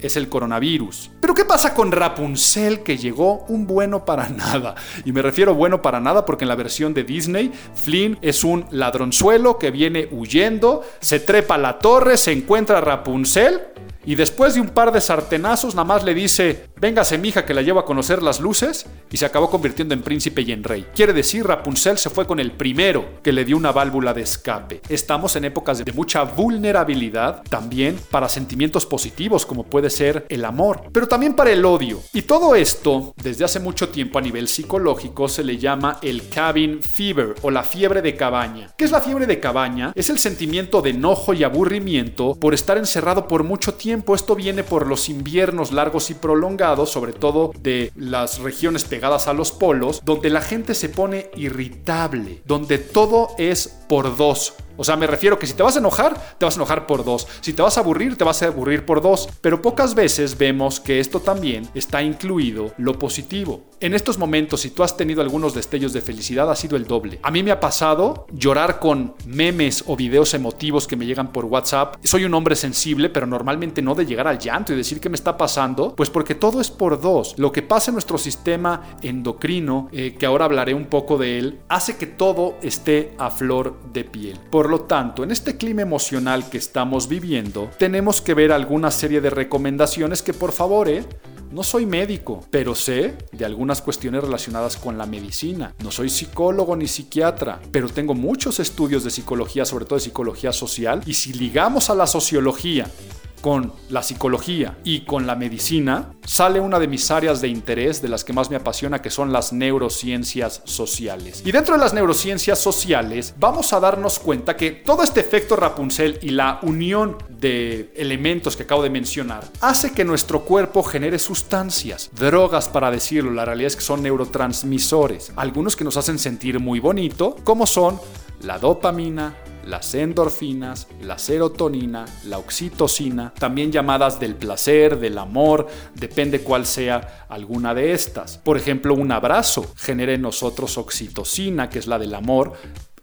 es el coronavirus. Pero ¿qué pasa con Rapunzel que llegó un bueno para nada? Y me refiero bueno para nada porque en la versión de Disney, Flynn es un ladronzuelo que viene huyendo, se trepa a la torre, se encuentra a Rapunzel y después de un par de sartenazos, nada más le dice: Véngase, mija, que la llevo a conocer las luces. Y se acabó convirtiendo en príncipe y en rey. Quiere decir, Rapunzel se fue con el primero que le dio una válvula de escape. Estamos en épocas de mucha vulnerabilidad también para sentimientos positivos, como puede ser el amor, pero también para el odio. Y todo esto, desde hace mucho tiempo a nivel psicológico, se le llama el cabin fever o la fiebre de cabaña. ¿Qué es la fiebre de cabaña? Es el sentimiento de enojo y aburrimiento por estar encerrado por mucho tiempo esto viene por los inviernos largos y prolongados, sobre todo de las regiones pegadas a los polos, donde la gente se pone irritable, donde todo es por dos. O sea, me refiero que si te vas a enojar, te vas a enojar por dos. Si te vas a aburrir, te vas a aburrir por dos. Pero pocas veces vemos que esto también está incluido lo positivo. En estos momentos, si tú has tenido algunos destellos de felicidad, ha sido el doble. A mí me ha pasado llorar con memes o videos emotivos que me llegan por WhatsApp. Soy un hombre sensible, pero normalmente no de llegar al llanto y decir qué me está pasando, pues porque todo es por dos. Lo que pasa en nuestro sistema endocrino, eh, que ahora hablaré un poco de él, hace que todo esté a flor de piel. Por por lo tanto, en este clima emocional que estamos viviendo, tenemos que ver alguna serie de recomendaciones que por favor, eh, no soy médico, pero sé de algunas cuestiones relacionadas con la medicina. No soy psicólogo ni psiquiatra, pero tengo muchos estudios de psicología, sobre todo de psicología social, y si ligamos a la sociología con la psicología y con la medicina, sale una de mis áreas de interés, de las que más me apasiona, que son las neurociencias sociales. Y dentro de las neurociencias sociales, vamos a darnos cuenta que todo este efecto Rapunzel y la unión de elementos que acabo de mencionar hace que nuestro cuerpo genere sustancias, drogas para decirlo, la realidad es que son neurotransmisores, algunos que nos hacen sentir muy bonito, como son la dopamina, las endorfinas, la serotonina, la oxitocina, también llamadas del placer, del amor, depende cuál sea alguna de estas. Por ejemplo, un abrazo genera en nosotros oxitocina, que es la del amor,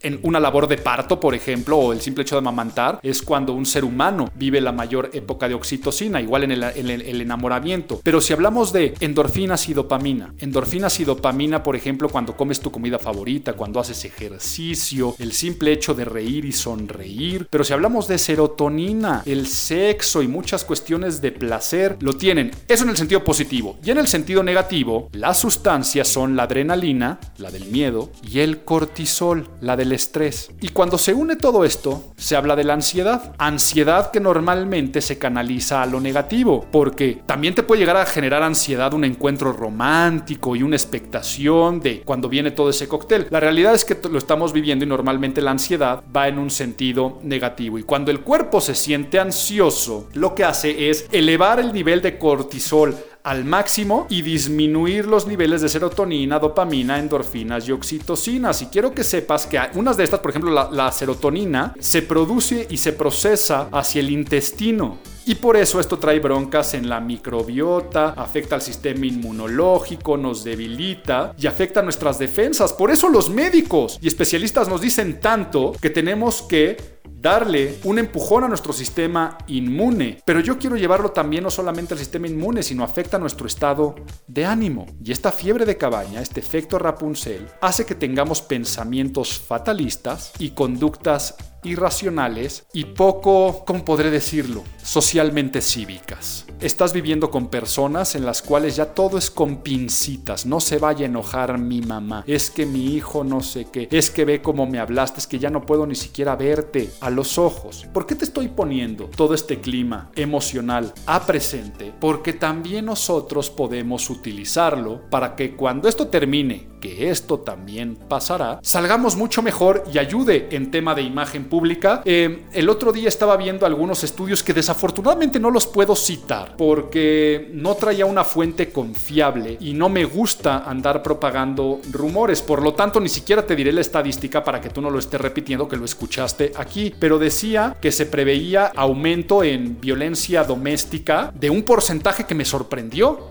en una labor de parto, por ejemplo, o el simple hecho de amamantar, es cuando un ser humano vive la mayor época de oxitocina, igual en el, el enamoramiento. Pero si hablamos de endorfinas y dopamina, endorfinas y dopamina, por ejemplo, cuando comes tu comida favorita, cuando haces ejercicio, el simple hecho de reír y sonreír. Pero si hablamos de serotonina, el sexo y muchas cuestiones de placer, lo tienen. Eso en el sentido positivo. Y en el sentido negativo, las sustancias son la adrenalina, la del miedo, y el cortisol, la del estrés. Y cuando se une todo esto, se habla de la ansiedad. Ansiedad que normalmente se canaliza a lo negativo, porque también te puede llegar a generar ansiedad un encuentro romántico y una expectación de cuando viene todo ese cóctel. La realidad es que lo estamos viviendo y normalmente la ansiedad va en un sentido negativo. Y cuando el cuerpo se siente ansioso, lo que hace es elevar el nivel de cortisol al máximo y disminuir los niveles de serotonina, dopamina, endorfinas y oxitocinas. Y quiero que sepas que unas de estas, por ejemplo, la, la serotonina, se produce y se procesa hacia el intestino. Y por eso esto trae broncas en la microbiota, afecta al sistema inmunológico, nos debilita y afecta nuestras defensas. Por eso los médicos y especialistas nos dicen tanto que tenemos que darle un empujón a nuestro sistema inmune. Pero yo quiero llevarlo también no solamente al sistema inmune, sino afecta a nuestro estado de ánimo. Y esta fiebre de cabaña, este efecto Rapunzel, hace que tengamos pensamientos fatalistas y conductas irracionales y poco, ¿cómo podré decirlo?, socialmente cívicas. Estás viviendo con personas en las cuales ya todo es con pincitas. No se vaya a enojar mi mamá. Es que mi hijo no sé qué. Es que ve cómo me hablaste. Es que ya no puedo ni siquiera verte a los ojos. ¿Por qué te estoy poniendo todo este clima emocional a presente? Porque también nosotros podemos utilizarlo para que cuando esto termine, que esto también pasará, salgamos mucho mejor y ayude en tema de imagen pública. Eh, el otro día estaba viendo algunos estudios que desafortunadamente no los puedo citar porque no traía una fuente confiable y no me gusta andar propagando rumores. Por lo tanto, ni siquiera te diré la estadística para que tú no lo estés repitiendo que lo escuchaste aquí. Pero decía que se preveía aumento en violencia doméstica de un porcentaje que me sorprendió.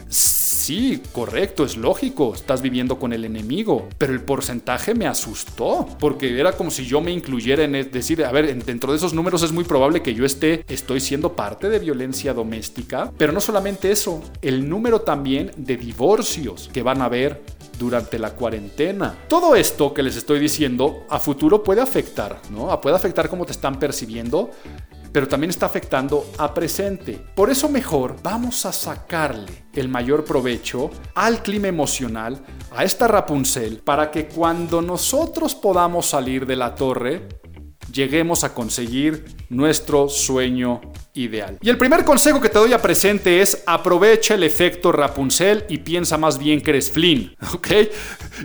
Sí, correcto, es lógico, estás viviendo con el enemigo, pero el porcentaje me asustó, porque era como si yo me incluyera en decir, a ver, dentro de esos números es muy probable que yo esté, estoy siendo parte de violencia doméstica, pero no solamente eso, el número también de divorcios que van a haber durante la cuarentena. Todo esto que les estoy diciendo a futuro puede afectar, ¿no? Puede afectar cómo te están percibiendo pero también está afectando a presente. Por eso mejor vamos a sacarle el mayor provecho al clima emocional, a esta Rapunzel, para que cuando nosotros podamos salir de la torre, lleguemos a conseguir nuestro sueño ideal. Y el primer consejo que te doy a presente es aprovecha el efecto Rapunzel y piensa más bien que eres Flynn, ¿ok?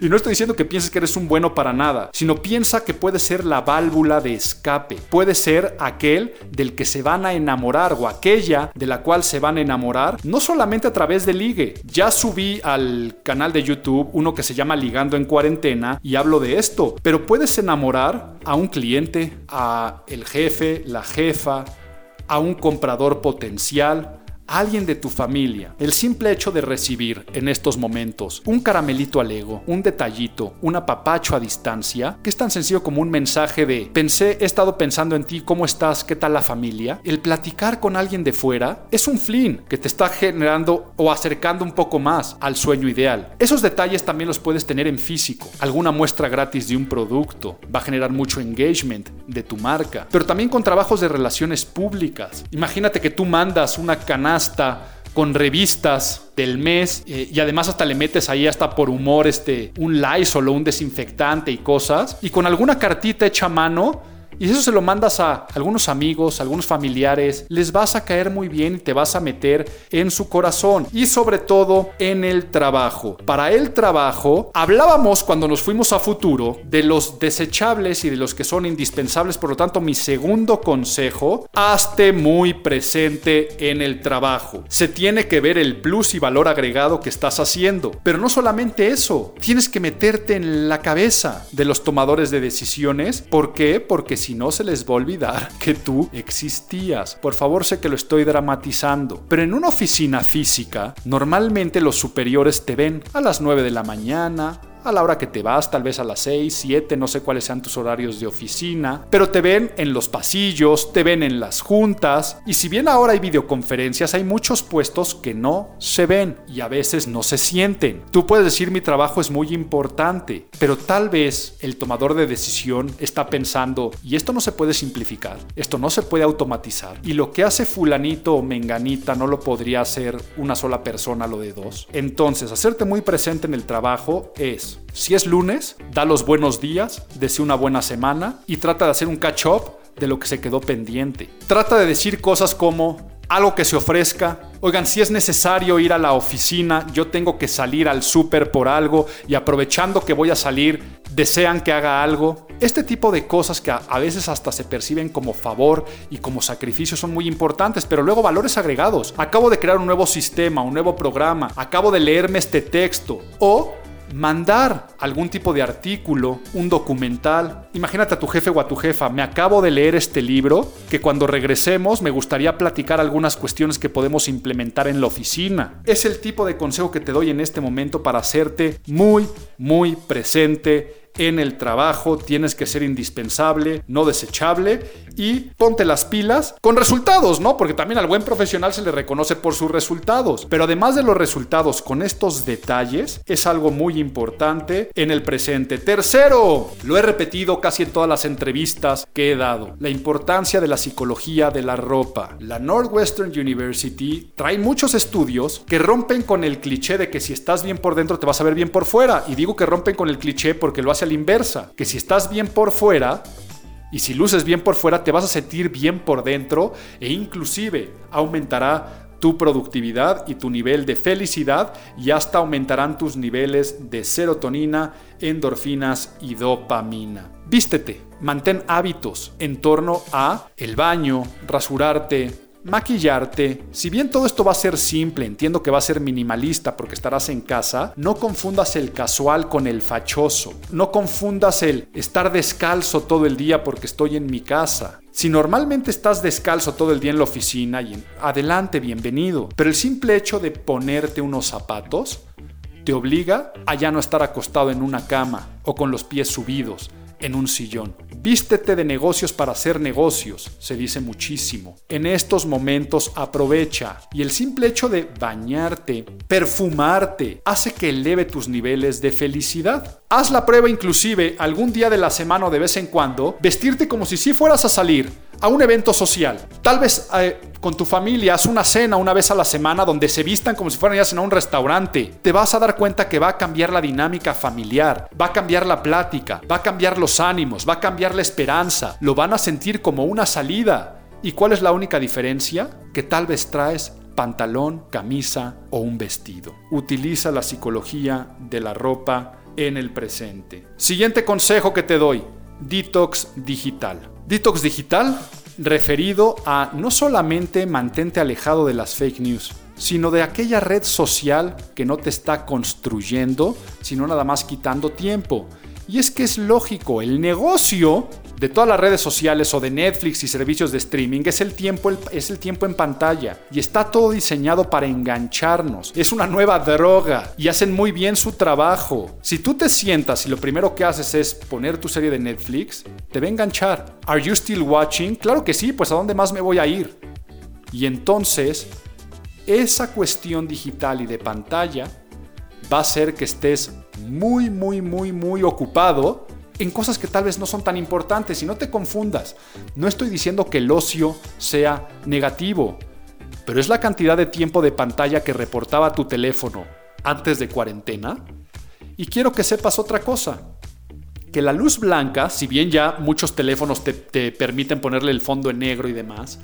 Y no estoy diciendo que pienses que eres un bueno para nada, sino piensa que puede ser la válvula de escape, puede ser aquel del que se van a enamorar o aquella de la cual se van a enamorar, no solamente a través de ligue. Ya subí al canal de YouTube uno que se llama Ligando en cuarentena y hablo de esto, pero puedes enamorar a un cliente, a el jefe, la jefa, a un comprador potencial, alguien de tu familia. El simple hecho de recibir en estos momentos un caramelito al ego, un detallito, un apapacho a distancia, que es tan sencillo como un mensaje de pensé, he estado pensando en ti, ¿cómo estás? ¿Qué tal la familia? El platicar con alguien de fuera es un flin que te está generando o acercando un poco más al sueño ideal. Esos detalles también los puedes tener en físico. Alguna muestra gratis de un producto va a generar mucho engagement de tu marca, pero también con trabajos de relaciones públicas. Imagínate que tú mandas una canasta con revistas del mes eh, y además hasta le metes ahí hasta por humor este un Lysol o un desinfectante y cosas y con alguna cartita hecha a mano y eso se lo mandas a algunos amigos, algunos familiares, les vas a caer muy bien y te vas a meter en su corazón. Y sobre todo en el trabajo. Para el trabajo, hablábamos cuando nos fuimos a futuro de los desechables y de los que son indispensables. Por lo tanto, mi segundo consejo, hazte muy presente en el trabajo. Se tiene que ver el plus y valor agregado que estás haciendo. Pero no solamente eso, tienes que meterte en la cabeza de los tomadores de decisiones. ¿Por qué? Porque si si no se les va a olvidar que tú existías. Por favor, sé que lo estoy dramatizando, pero en una oficina física, normalmente los superiores te ven a las 9 de la mañana, a la hora que te vas, tal vez a las 6, 7, no sé cuáles sean tus horarios de oficina, pero te ven en los pasillos, te ven en las juntas, y si bien ahora hay videoconferencias, hay muchos puestos que no se ven y a veces no se sienten. Tú puedes decir mi trabajo es muy importante, pero tal vez el tomador de decisión está pensando, y esto no se puede simplificar, esto no se puede automatizar, y lo que hace fulanito o menganita no lo podría hacer una sola persona, lo de dos. Entonces, hacerte muy presente en el trabajo es, si es lunes, da los buenos días, desea una buena semana y trata de hacer un catch-up de lo que se quedó pendiente. Trata de decir cosas como algo que se ofrezca. Oigan, si es necesario ir a la oficina, yo tengo que salir al súper por algo y aprovechando que voy a salir, desean que haga algo. Este tipo de cosas que a, a, veces hasta se perciben como favor y como sacrificio son muy importantes, pero luego valores agregados. Acabo de crear un nuevo sistema, un nuevo programa, acabo de leerme este texto o mandar algún tipo de artículo, un documental. Imagínate a tu jefe o a tu jefa, me acabo de leer este libro, que cuando regresemos me gustaría platicar algunas cuestiones que podemos implementar en la oficina. Es el tipo de consejo que te doy en este momento para hacerte muy, muy presente en el trabajo, tienes que ser indispensable, no desechable y ponte las pilas con resultados, ¿no? Porque también al buen profesional se le reconoce por sus resultados. Pero además de los resultados con estos detalles, es algo muy importante en el presente. Tercero, lo he repetido casi en todas las entrevistas que he dado, la importancia de la psicología de la ropa. La Northwestern University trae muchos estudios que rompen con el cliché de que si estás bien por dentro te vas a ver bien por fuera. Y digo que rompen con el cliché porque lo hace la inversa, que si estás bien por fuera, y si luces bien por fuera, te vas a sentir bien por dentro e inclusive aumentará tu productividad y tu nivel de felicidad y hasta aumentarán tus niveles de serotonina, endorfinas y dopamina. Vístete, mantén hábitos en torno a el baño, rasurarte, maquillarte. Si bien todo esto va a ser simple, entiendo que va a ser minimalista porque estarás en casa, no confundas el casual con el fachoso. No confundas el estar descalzo todo el día porque estoy en mi casa. Si normalmente estás descalzo todo el día en la oficina y en, adelante, bienvenido. Pero el simple hecho de ponerte unos zapatos te obliga a ya no estar acostado en una cama o con los pies subidos en un sillón. Vístete de negocios para hacer negocios, se dice muchísimo. En estos momentos aprovecha y el simple hecho de bañarte, perfumarte, hace que eleve tus niveles de felicidad. Haz la prueba inclusive algún día de la semana o de vez en cuando, vestirte como si sí fueras a salir a un evento social. Tal vez eh, con tu familia haz una cena una vez a la semana donde se vistan como si fueran ya a un restaurante. Te vas a dar cuenta que va a cambiar la dinámica familiar, va a cambiar la plática, va a cambiar los ánimos, va a cambiar la esperanza. Lo van a sentir como una salida. ¿Y cuál es la única diferencia? Que tal vez traes pantalón, camisa o un vestido. Utiliza la psicología de la ropa en el presente. Siguiente consejo que te doy. Detox digital. Detox digital referido a no solamente mantente alejado de las fake news, sino de aquella red social que no te está construyendo, sino nada más quitando tiempo. Y es que es lógico, el negocio de todas las redes sociales o de Netflix y servicios de streaming es el tiempo, es el tiempo en pantalla y está todo diseñado para engancharnos. Es una nueva droga y hacen muy bien su trabajo. Si tú te sientas y lo primero que haces es poner tu serie de Netflix, te va a enganchar. ¿Are you still watching? Claro que sí, pues ¿a dónde más me voy a ir? Y entonces, esa cuestión digital y de pantalla va a hacer que estés muy, muy, muy, muy ocupado en cosas que tal vez no son tan importantes y no te confundas. No estoy diciendo que el ocio sea negativo, pero es la cantidad de tiempo de pantalla que reportaba tu teléfono antes de cuarentena. Y quiero que sepas otra cosa, que la luz blanca, si bien ya muchos teléfonos te, te permiten ponerle el fondo en negro y demás,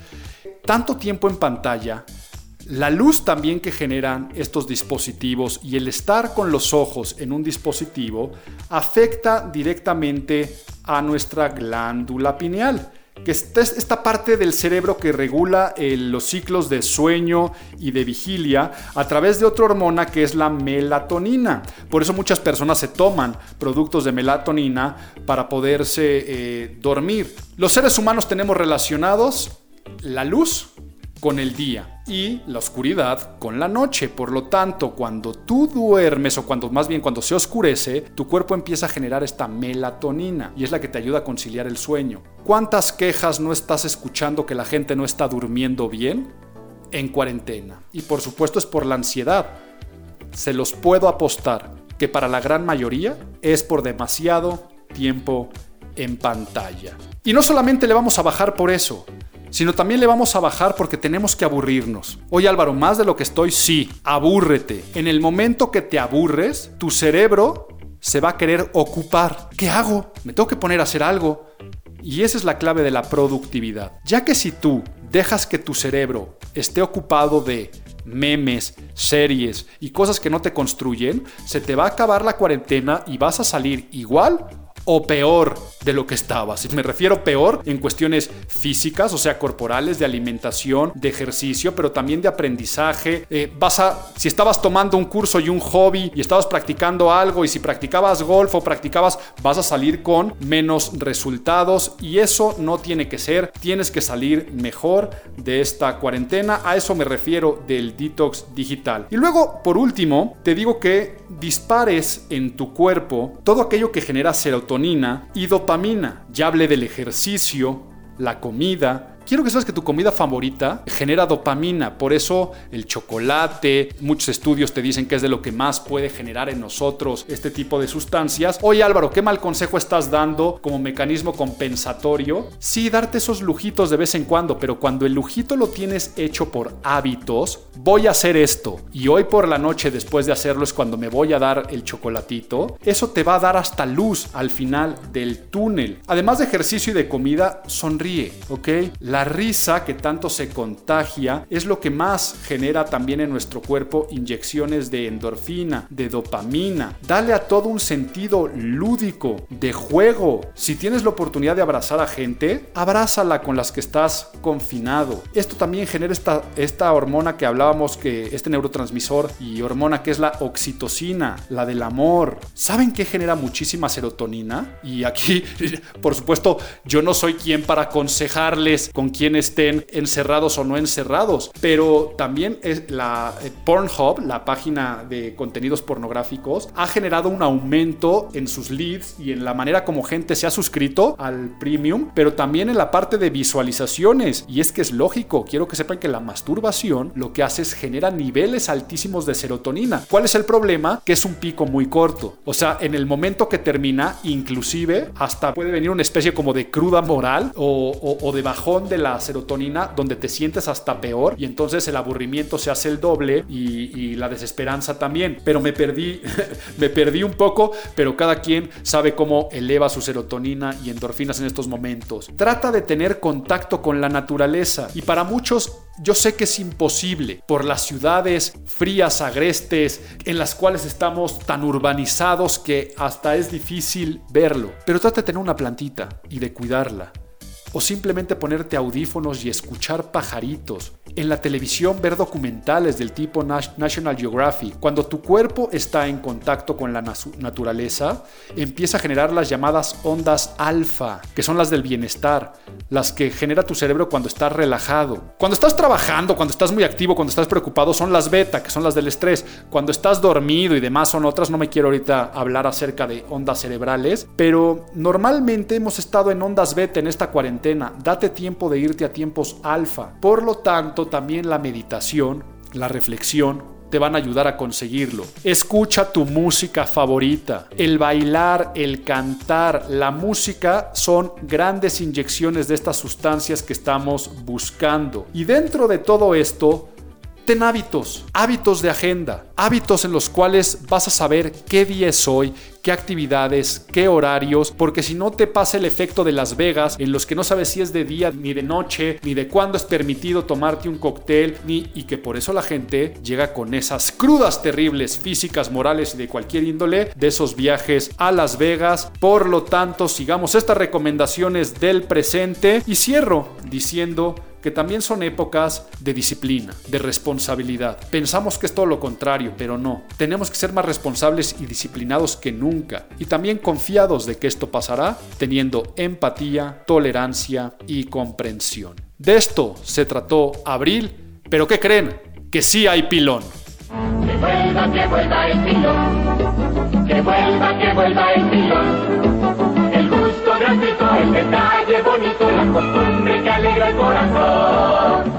tanto tiempo en pantalla la luz también que generan estos dispositivos y el estar con los ojos en un dispositivo afecta directamente a nuestra glándula pineal, que es esta parte del cerebro que regula eh, los ciclos de sueño y de vigilia a través de otra hormona que es la melatonina. Por eso muchas personas se toman productos de melatonina para poderse eh, dormir. Los seres humanos tenemos relacionados la luz con el día y la oscuridad con la noche. Por lo tanto, cuando tú duermes o cuando más bien cuando se oscurece, tu cuerpo empieza a generar esta melatonina y es la que te ayuda a conciliar el sueño. ¿Cuántas quejas no estás escuchando que la gente no está durmiendo bien? En cuarentena. Y por supuesto es por la ansiedad. Se los puedo apostar que para la gran mayoría es por demasiado tiempo en pantalla. Y no solamente le vamos a bajar por eso, sino también le vamos a bajar porque tenemos que aburrirnos. Oye Álvaro, más de lo que estoy, sí, abúrrete. En el momento que te aburres, tu cerebro se va a querer ocupar. ¿Qué hago? Me tengo que poner a hacer algo. Y esa es la clave de la productividad. Ya que si tú dejas que tu cerebro esté ocupado de memes, series y cosas que no te construyen, se te va a acabar la cuarentena y vas a salir igual o peor de lo que estabas. Me refiero peor en cuestiones físicas, o sea, corporales, de alimentación, de ejercicio, pero también de aprendizaje. Eh, vas a, si estabas tomando un curso y un hobby y estabas practicando algo y si practicabas golf o practicabas, vas a salir con menos resultados y eso no tiene que ser. Tienes que salir mejor de esta cuarentena. A eso me refiero del detox digital. Y luego, por último, te digo que dispares en tu cuerpo todo aquello que genera serotonina y dopamina. Ya hablé del ejercicio, la comida, Quiero que sepas que tu comida favorita genera dopamina, por eso el chocolate, muchos estudios te dicen que es de lo que más puede generar en nosotros este tipo de sustancias. Oye Álvaro, ¿qué mal consejo estás dando como mecanismo compensatorio? Sí, darte esos lujitos de vez en cuando, pero cuando el lujito lo tienes hecho por hábitos, voy a hacer esto y hoy por la noche después de hacerlo es cuando me voy a dar el chocolatito, eso te va a dar hasta luz al final del túnel. Además de ejercicio y de comida, sonríe, ¿ok? La risa que tanto se contagia es lo que más genera también en nuestro cuerpo inyecciones de endorfina, de dopamina. Dale a todo un sentido lúdico, de juego. Si tienes la oportunidad de abrazar a gente, abrázala con las que estás confinado. Esto también genera esta, esta hormona que hablábamos, que este neurotransmisor y hormona que es la oxitocina, la del amor. ¿Saben qué genera muchísima serotonina? Y aquí, por supuesto, yo no soy quien para aconsejarles con quién estén encerrados o no encerrados. Pero también es la eh, Pornhub, la página de contenidos pornográficos, ha generado un aumento en sus leads y en la manera como gente se ha suscrito al premium, pero también en la parte de visualizaciones. Y es que es lógico, quiero que sepan que la masturbación lo que hace es genera niveles altísimos de serotonina. ¿Cuál es el problema? Que es un pico muy corto. O sea, en el momento que termina, inclusive hasta puede venir una especie como de cruda moral o, de bajón la serotonina donde te sientes hasta peor y entonces el aburrimiento se hace el doble y, la desesperanza también. Pero me perdí, me perdí un poco, pero cada quien sabe cómo eleva su serotonina y endorfinas en estos momentos. Trata de tener contacto con la naturaleza y para muchos yo sé que es imposible por las ciudades frías, agrestes, en las cuales estamos tan urbanizados que hasta es difícil verlo. Pero trata de tener una plantita y de cuidarla o simplemente ponerte audífonos y escuchar pajaritos. En la televisión ver documentales del tipo National Geographic. Cuando tu cuerpo está en contacto con la naturaleza, empieza a generar las llamadas ondas alfa, que son las del bienestar, las que genera tu cerebro cuando estás relajado. Cuando estás trabajando, cuando estás muy activo, cuando estás preocupado, son las beta, que son las del estrés. Cuando estás dormido y demás son otras, no me quiero ahorita hablar acerca de ondas cerebrales, pero normalmente hemos estado en ondas beta en esta cuarentena date tiempo de irte a tiempos alfa. Por lo tanto, también la meditación, la reflexión, te van a ayudar a conseguirlo. Escucha tu música favorita. El bailar, el cantar, la música son grandes inyecciones de estas sustancias que estamos buscando. Y dentro de todo esto, Ten hábitos, hábitos de agenda, hábitos en los cuales vas a saber qué día es hoy, qué actividades, qué horarios, porque si no te pasa el efecto de Las Vegas, en los que no sabes si es de día ni de noche, ni de cuándo es permitido tomarte un cóctel, ni y que por eso la gente llega con esas crudas terribles físicas, morales y de cualquier índole de esos viajes a Las Vegas. Por lo tanto, sigamos estas recomendaciones del presente y cierro diciendo que también son épocas de disciplina, de responsabilidad. Pensamos que es todo lo contrario, pero no. Tenemos que ser más responsables y disciplinados que nunca, y también confiados de que esto pasará, teniendo empatía, tolerancia y comprensión. De esto se trató Abril, pero ¿qué creen? Que sí hay pilón. Que vuelva, que vuelva el pilón. Que vuelva, que vuelva el pilón. El gusto gratuito, el detalle bonito, la costumbre que alegra el corazón.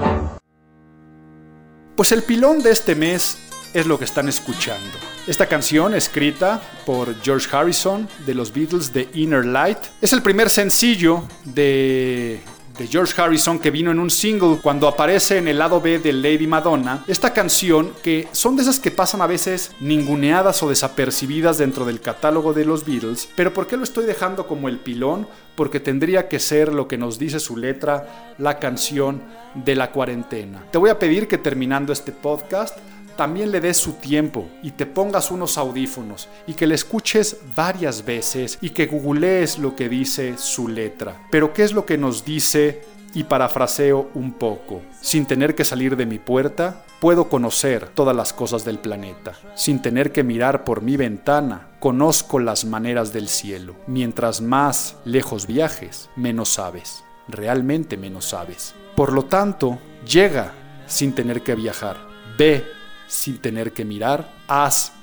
Pues el pilón de este mes es lo que están escuchando. Esta canción, escrita por George Harrison de los Beatles de Inner Light, es el primer sencillo de de George Harrison que vino en un single cuando aparece en el lado B de Lady Madonna, esta canción que son de esas que pasan a veces ninguneadas o desapercibidas dentro del catálogo de los Beatles, pero ¿por qué lo estoy dejando como el pilón? Porque tendría que ser lo que nos dice su letra, la canción de la cuarentena. Te voy a pedir que terminando este podcast también le des su tiempo y te pongas unos audífonos y que le escuches varias veces y que googlees lo que dice su letra. Pero ¿qué es lo que nos dice? Y parafraseo un poco. Sin tener que salir de mi puerta, puedo conocer todas las cosas del planeta. Sin tener que mirar por mi ventana, conozco las maneras del cielo. Mientras más lejos viajes, menos sabes. Realmente menos sabes. Por lo tanto, llega sin tener que viajar. Ve sin tener que mirar, haz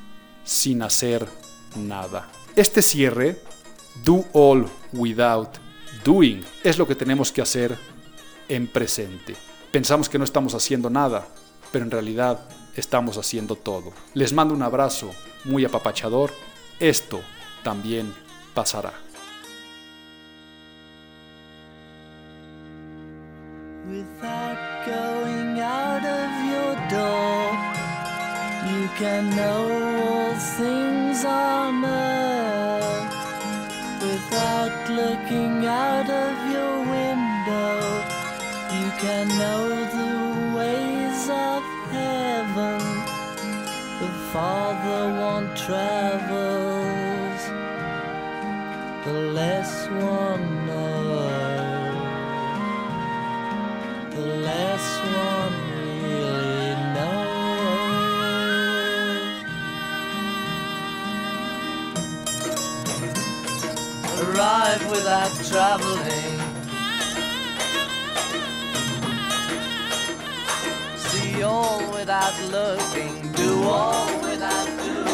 sin hacer nada. Este cierre, do all without doing, es lo que tenemos que hacer en presente. Pensamos que no estamos haciendo nada, pero en realidad estamos haciendo todo. Les mando un abrazo muy apapachador. Esto también pasará. Can know all things on earth without looking out of your window. You can know the ways of heaven. The farther one travels, the less one knows. The less one arrive without traveling. See all without looking, do all without doing.